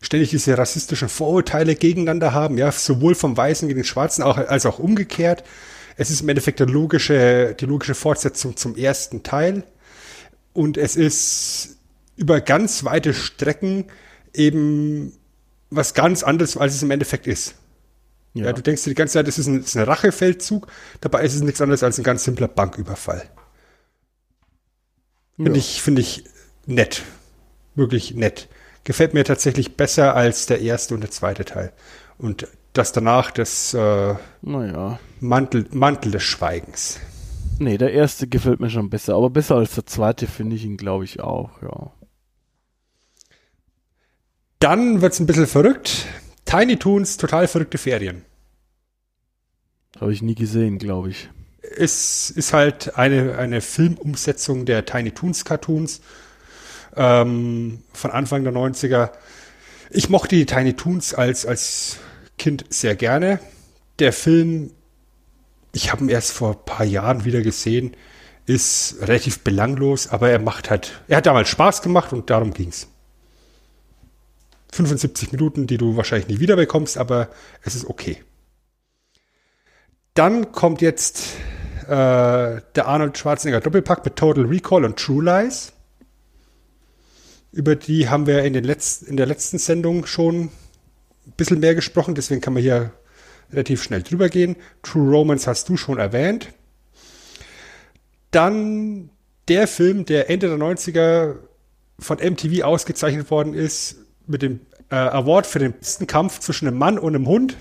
ständig diese rassistischen Vorurteile gegeneinander haben, ja, sowohl vom Weißen gegen den Schwarzen auch, als auch umgekehrt. Es ist im Endeffekt eine logische, die logische Fortsetzung zum ersten Teil. Und es ist über ganz weite Strecken eben was ganz anderes, als es im Endeffekt ist. Ja. ja. du denkst dir die ganze Zeit, es ist ein, ist ein Rachefeldzug, dabei ist es nichts anderes als ein ganz simpler Banküberfall. Finde ja. ich, finde ich nett. Wirklich nett. Gefällt mir tatsächlich besser als der erste und der zweite Teil. Und das danach das äh, naja. Mantel, Mantel des Schweigens. Nee, der erste gefällt mir schon besser, aber besser als der zweite finde ich ihn, glaube ich, auch, ja. Dann wird es ein bisschen verrückt. Tiny Toons, total verrückte Ferien. Habe ich nie gesehen, glaube ich. Es ist halt eine, eine Filmumsetzung der Tiny Toons Cartoons ähm, von Anfang der 90er. Ich mochte die Tiny Toons als, als Kind sehr gerne. Der Film, ich habe ihn erst vor ein paar Jahren wieder gesehen, ist relativ belanglos, aber er macht halt, er hat damals Spaß gemacht und darum ging es. 75 Minuten, die du wahrscheinlich nie wieder bekommst, aber es ist okay. Dann kommt jetzt äh, der Arnold Schwarzenegger Doppelpack mit Total Recall und True Lies. Über die haben wir in, den letzten, in der letzten Sendung schon ein bisschen mehr gesprochen, deswegen kann man hier relativ schnell drüber gehen. True Romance hast du schon erwähnt. Dann der Film, der Ende der 90er von MTV ausgezeichnet worden ist, mit dem äh, Award für den besten Kampf zwischen einem Mann und einem Hund.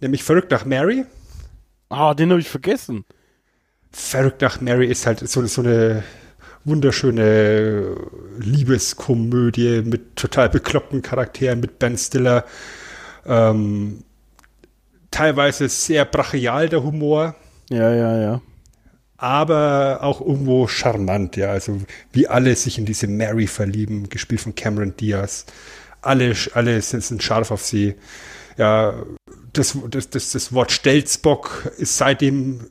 Nämlich Verrückt nach Mary. Ah, den habe ich vergessen. Verrückt nach Mary ist halt so, so eine wunderschöne Liebeskomödie mit total bekloppten Charakteren, mit Ben Stiller. Ähm, teilweise sehr brachial der Humor. Ja, ja, ja aber auch irgendwo charmant, ja. Also wie alle sich in diese Mary verlieben, gespielt von Cameron Diaz. Alle, alle sind, sind scharf auf sie. Ja, das, das, das, das Wort Stelzbock ist seitdem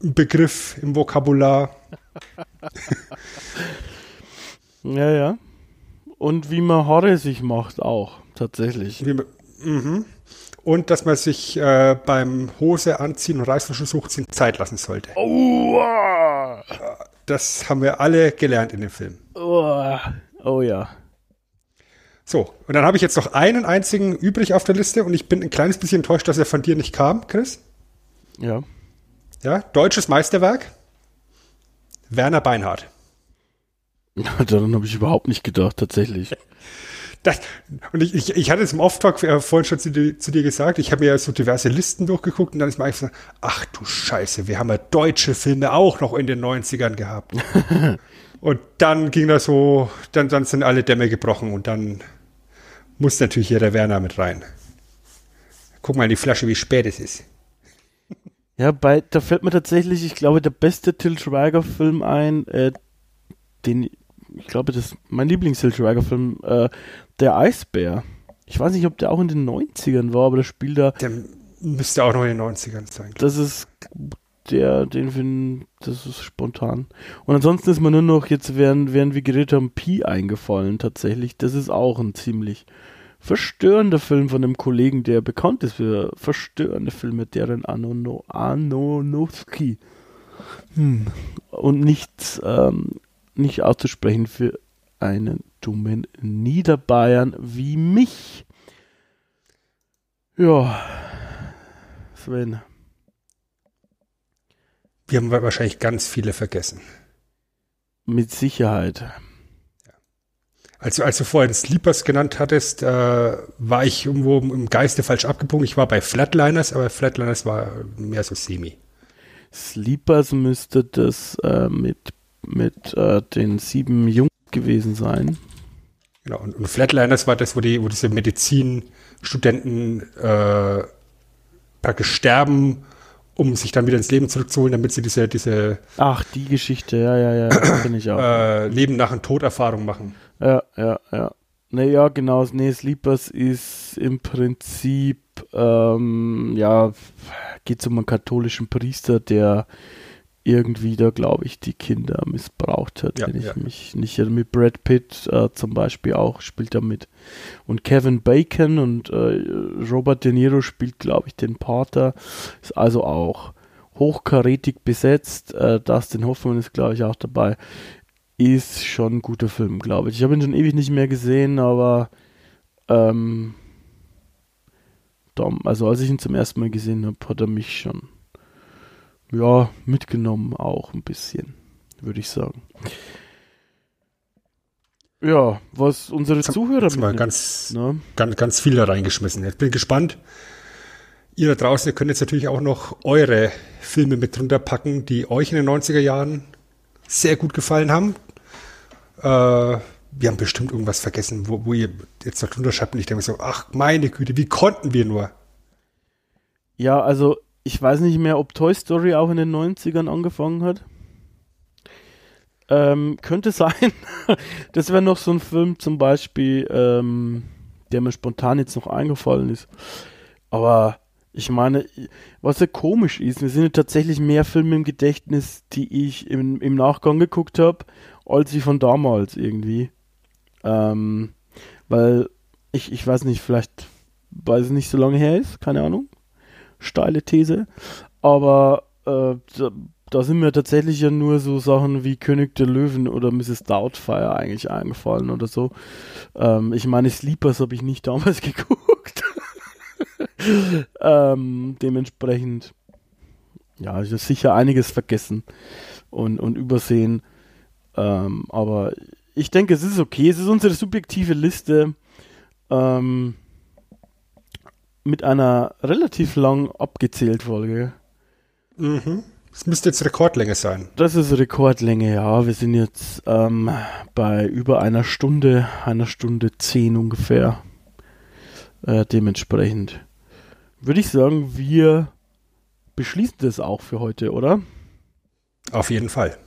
Begriff im Vokabular. ja, ja. Und wie man Haare sich macht auch, tatsächlich. Man, mhm und dass man sich äh, beim Hose anziehen und Reißverschluss hochziehen Zeit lassen sollte. Oh. Das haben wir alle gelernt in dem Film. Oh, oh ja. So, und dann habe ich jetzt noch einen einzigen übrig auf der Liste und ich bin ein kleines bisschen enttäuscht, dass er von dir nicht kam, Chris. Ja. Ja, deutsches Meisterwerk. Werner Beinhardt. Ja, daran habe ich überhaupt nicht gedacht, tatsächlich. Das, und ich, ich, ich hatte es im Off-Talk äh, vorhin schon zu, dir- zu dir gesagt, ich habe mir ja so diverse Listen durchgeguckt und dann ist mir einfach so, ach du Scheiße, wir haben ja deutsche Filme auch noch in den 90ern gehabt. und dann ging das so, dann, dann sind alle Dämme gebrochen und dann muss natürlich hier der Werner mit rein. Guck mal in die Flasche, wie spät es ist. Ja, bei, da fällt mir tatsächlich, ich glaube, der beste Till Schweiger-Film ein, äh, den, ich glaube, das ist mein Lieblings-Till Schweiger-Film, äh, Der Eisbär. Ich weiß nicht, ob der auch in den 90ern war, aber der spielt da, Der müsste auch noch in den 90ern sein. das ist der, den finden, das ist spontan. Und ansonsten ist mir nur noch, jetzt während, während wir geredet haben, Pi eingefallen, tatsächlich. Das ist auch ein ziemlich verstörender Film von einem Kollegen, der bekannt ist für verstörende Filme, deren Anono, Anonowski. Hm. Und nichts, ähm, nicht auszusprechen für einen dummen Niederbayern wie mich. Ja, Sven. Wir haben wahrscheinlich ganz viele vergessen. Mit Sicherheit. Als, du- als du vorhin Sleepers genannt hattest, äh, war ich irgendwo im Geiste falsch abgebogen. Ich war bei Flatliners, aber Flatliners war mehr so semi. Sleepers müsste das äh, mit, mit äh, den sieben Jungs gewesen sein. Genau. Und, und Flatliners war das, wo, die, wo diese Medizinstudenten äh, praktisch sterben, um sich dann wieder ins Leben zurückzuholen, damit sie diese, diese Ach, die Geschichte, ja, ja, ja, kenne ich auch. äh, Leben nach dem Tod Erfahrung machen. Ja, ja, ja. Ne, ja, genau. Nee, Sleepers ist im Prinzip, ähm, ja, geht um einen katholischen Priester, der irgendwie da, glaube ich, die Kinder missbraucht hat, Ja, wenn ich ja. mich nicht. Mit Brad Pitt äh, zum Beispiel auch spielt er mit. Und Kevin Bacon und äh, Robert De Niro spielt, glaube ich, den Pater. Ist also auch hochkarätig besetzt. Äh, Dustin Hoffman ist, glaube ich, auch dabei ist schon ein guter Film, glaube ich. Ich habe ihn schon ewig nicht mehr gesehen, aber ähm, Dom, also als ich ihn zum ersten Mal gesehen habe, hat er mich schon ja mitgenommen, auch ein bisschen, würde ich sagen. Ja, was unsere Jetzt Zuhörer Jetzt mal ganz, ne? ganz, ganz viel da reingeschmissen. Ich bin gespannt. Ihr da draußen, ihr könnt jetzt natürlich auch noch eure Filme mit drunter packen, die euch in den 90er Jahren sehr gut gefallen haben. Äh, wir haben bestimmt irgendwas vergessen, wo, wo ihr jetzt noch drunter schreibt und ich denke so, ach meine Güte, wie konnten wir nur? Ja, also ich weiß nicht mehr, ob Toy Story auch in den 90ern angefangen hat. Ähm, könnte sein. das wäre noch so ein Film zum Beispiel, ähm, der mir spontan jetzt noch eingefallen ist. Aber ich meine, was ja komisch ist, mir sind ja tatsächlich mehr Filme im Gedächtnis, die ich im, im Nachgang geguckt habe, als die von damals irgendwie. Ähm, weil ich, ich weiß nicht, vielleicht, weil es nicht so lange her ist, keine Ahnung steile These. Aber äh, da, da sind mir tatsächlich ja nur so Sachen wie König der Löwen oder Mrs. Doubtfire eigentlich eingefallen oder so. Ähm, ich meine, Sleepers habe ich nicht damals geguckt. Ähm, dementsprechend, ja, ich habe sicher einiges vergessen und, und übersehen. Ähm, aber ich denke, es ist okay. Es ist unsere subjektive Liste. Ähm, mit einer relativ lang abgezählt Folge. Mhm. Das müsste jetzt Rekordlänge sein. Das ist Rekordlänge, ja. Wir sind jetzt ähm, bei über einer Stunde, einer Stunde zehn ungefähr. Äh, dementsprechend würde ich sagen, wir beschließen das auch für heute, oder? Auf jeden Fall.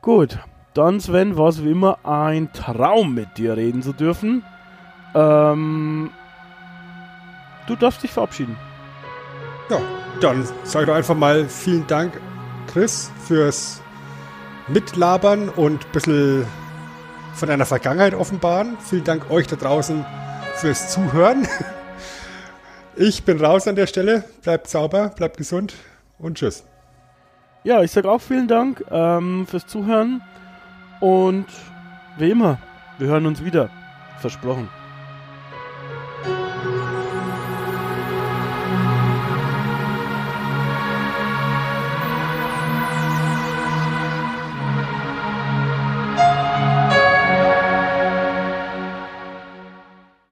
Gut, dann Sven, war es wie immer ein Traum mit dir reden zu dürfen. Ähm, du darfst dich verabschieden. Ja, dann sage ich doch einfach mal vielen Dank, Chris, fürs Mitlabern und ein bisschen von deiner Vergangenheit offenbaren. Vielen Dank euch da draußen fürs Zuhören. Ich bin raus an der Stelle. Bleibt sauber, bleibt gesund und tschüss. Ja, ich sage auch vielen Dank ähm, fürs Zuhören und wie immer, wir hören uns wieder. Versprochen.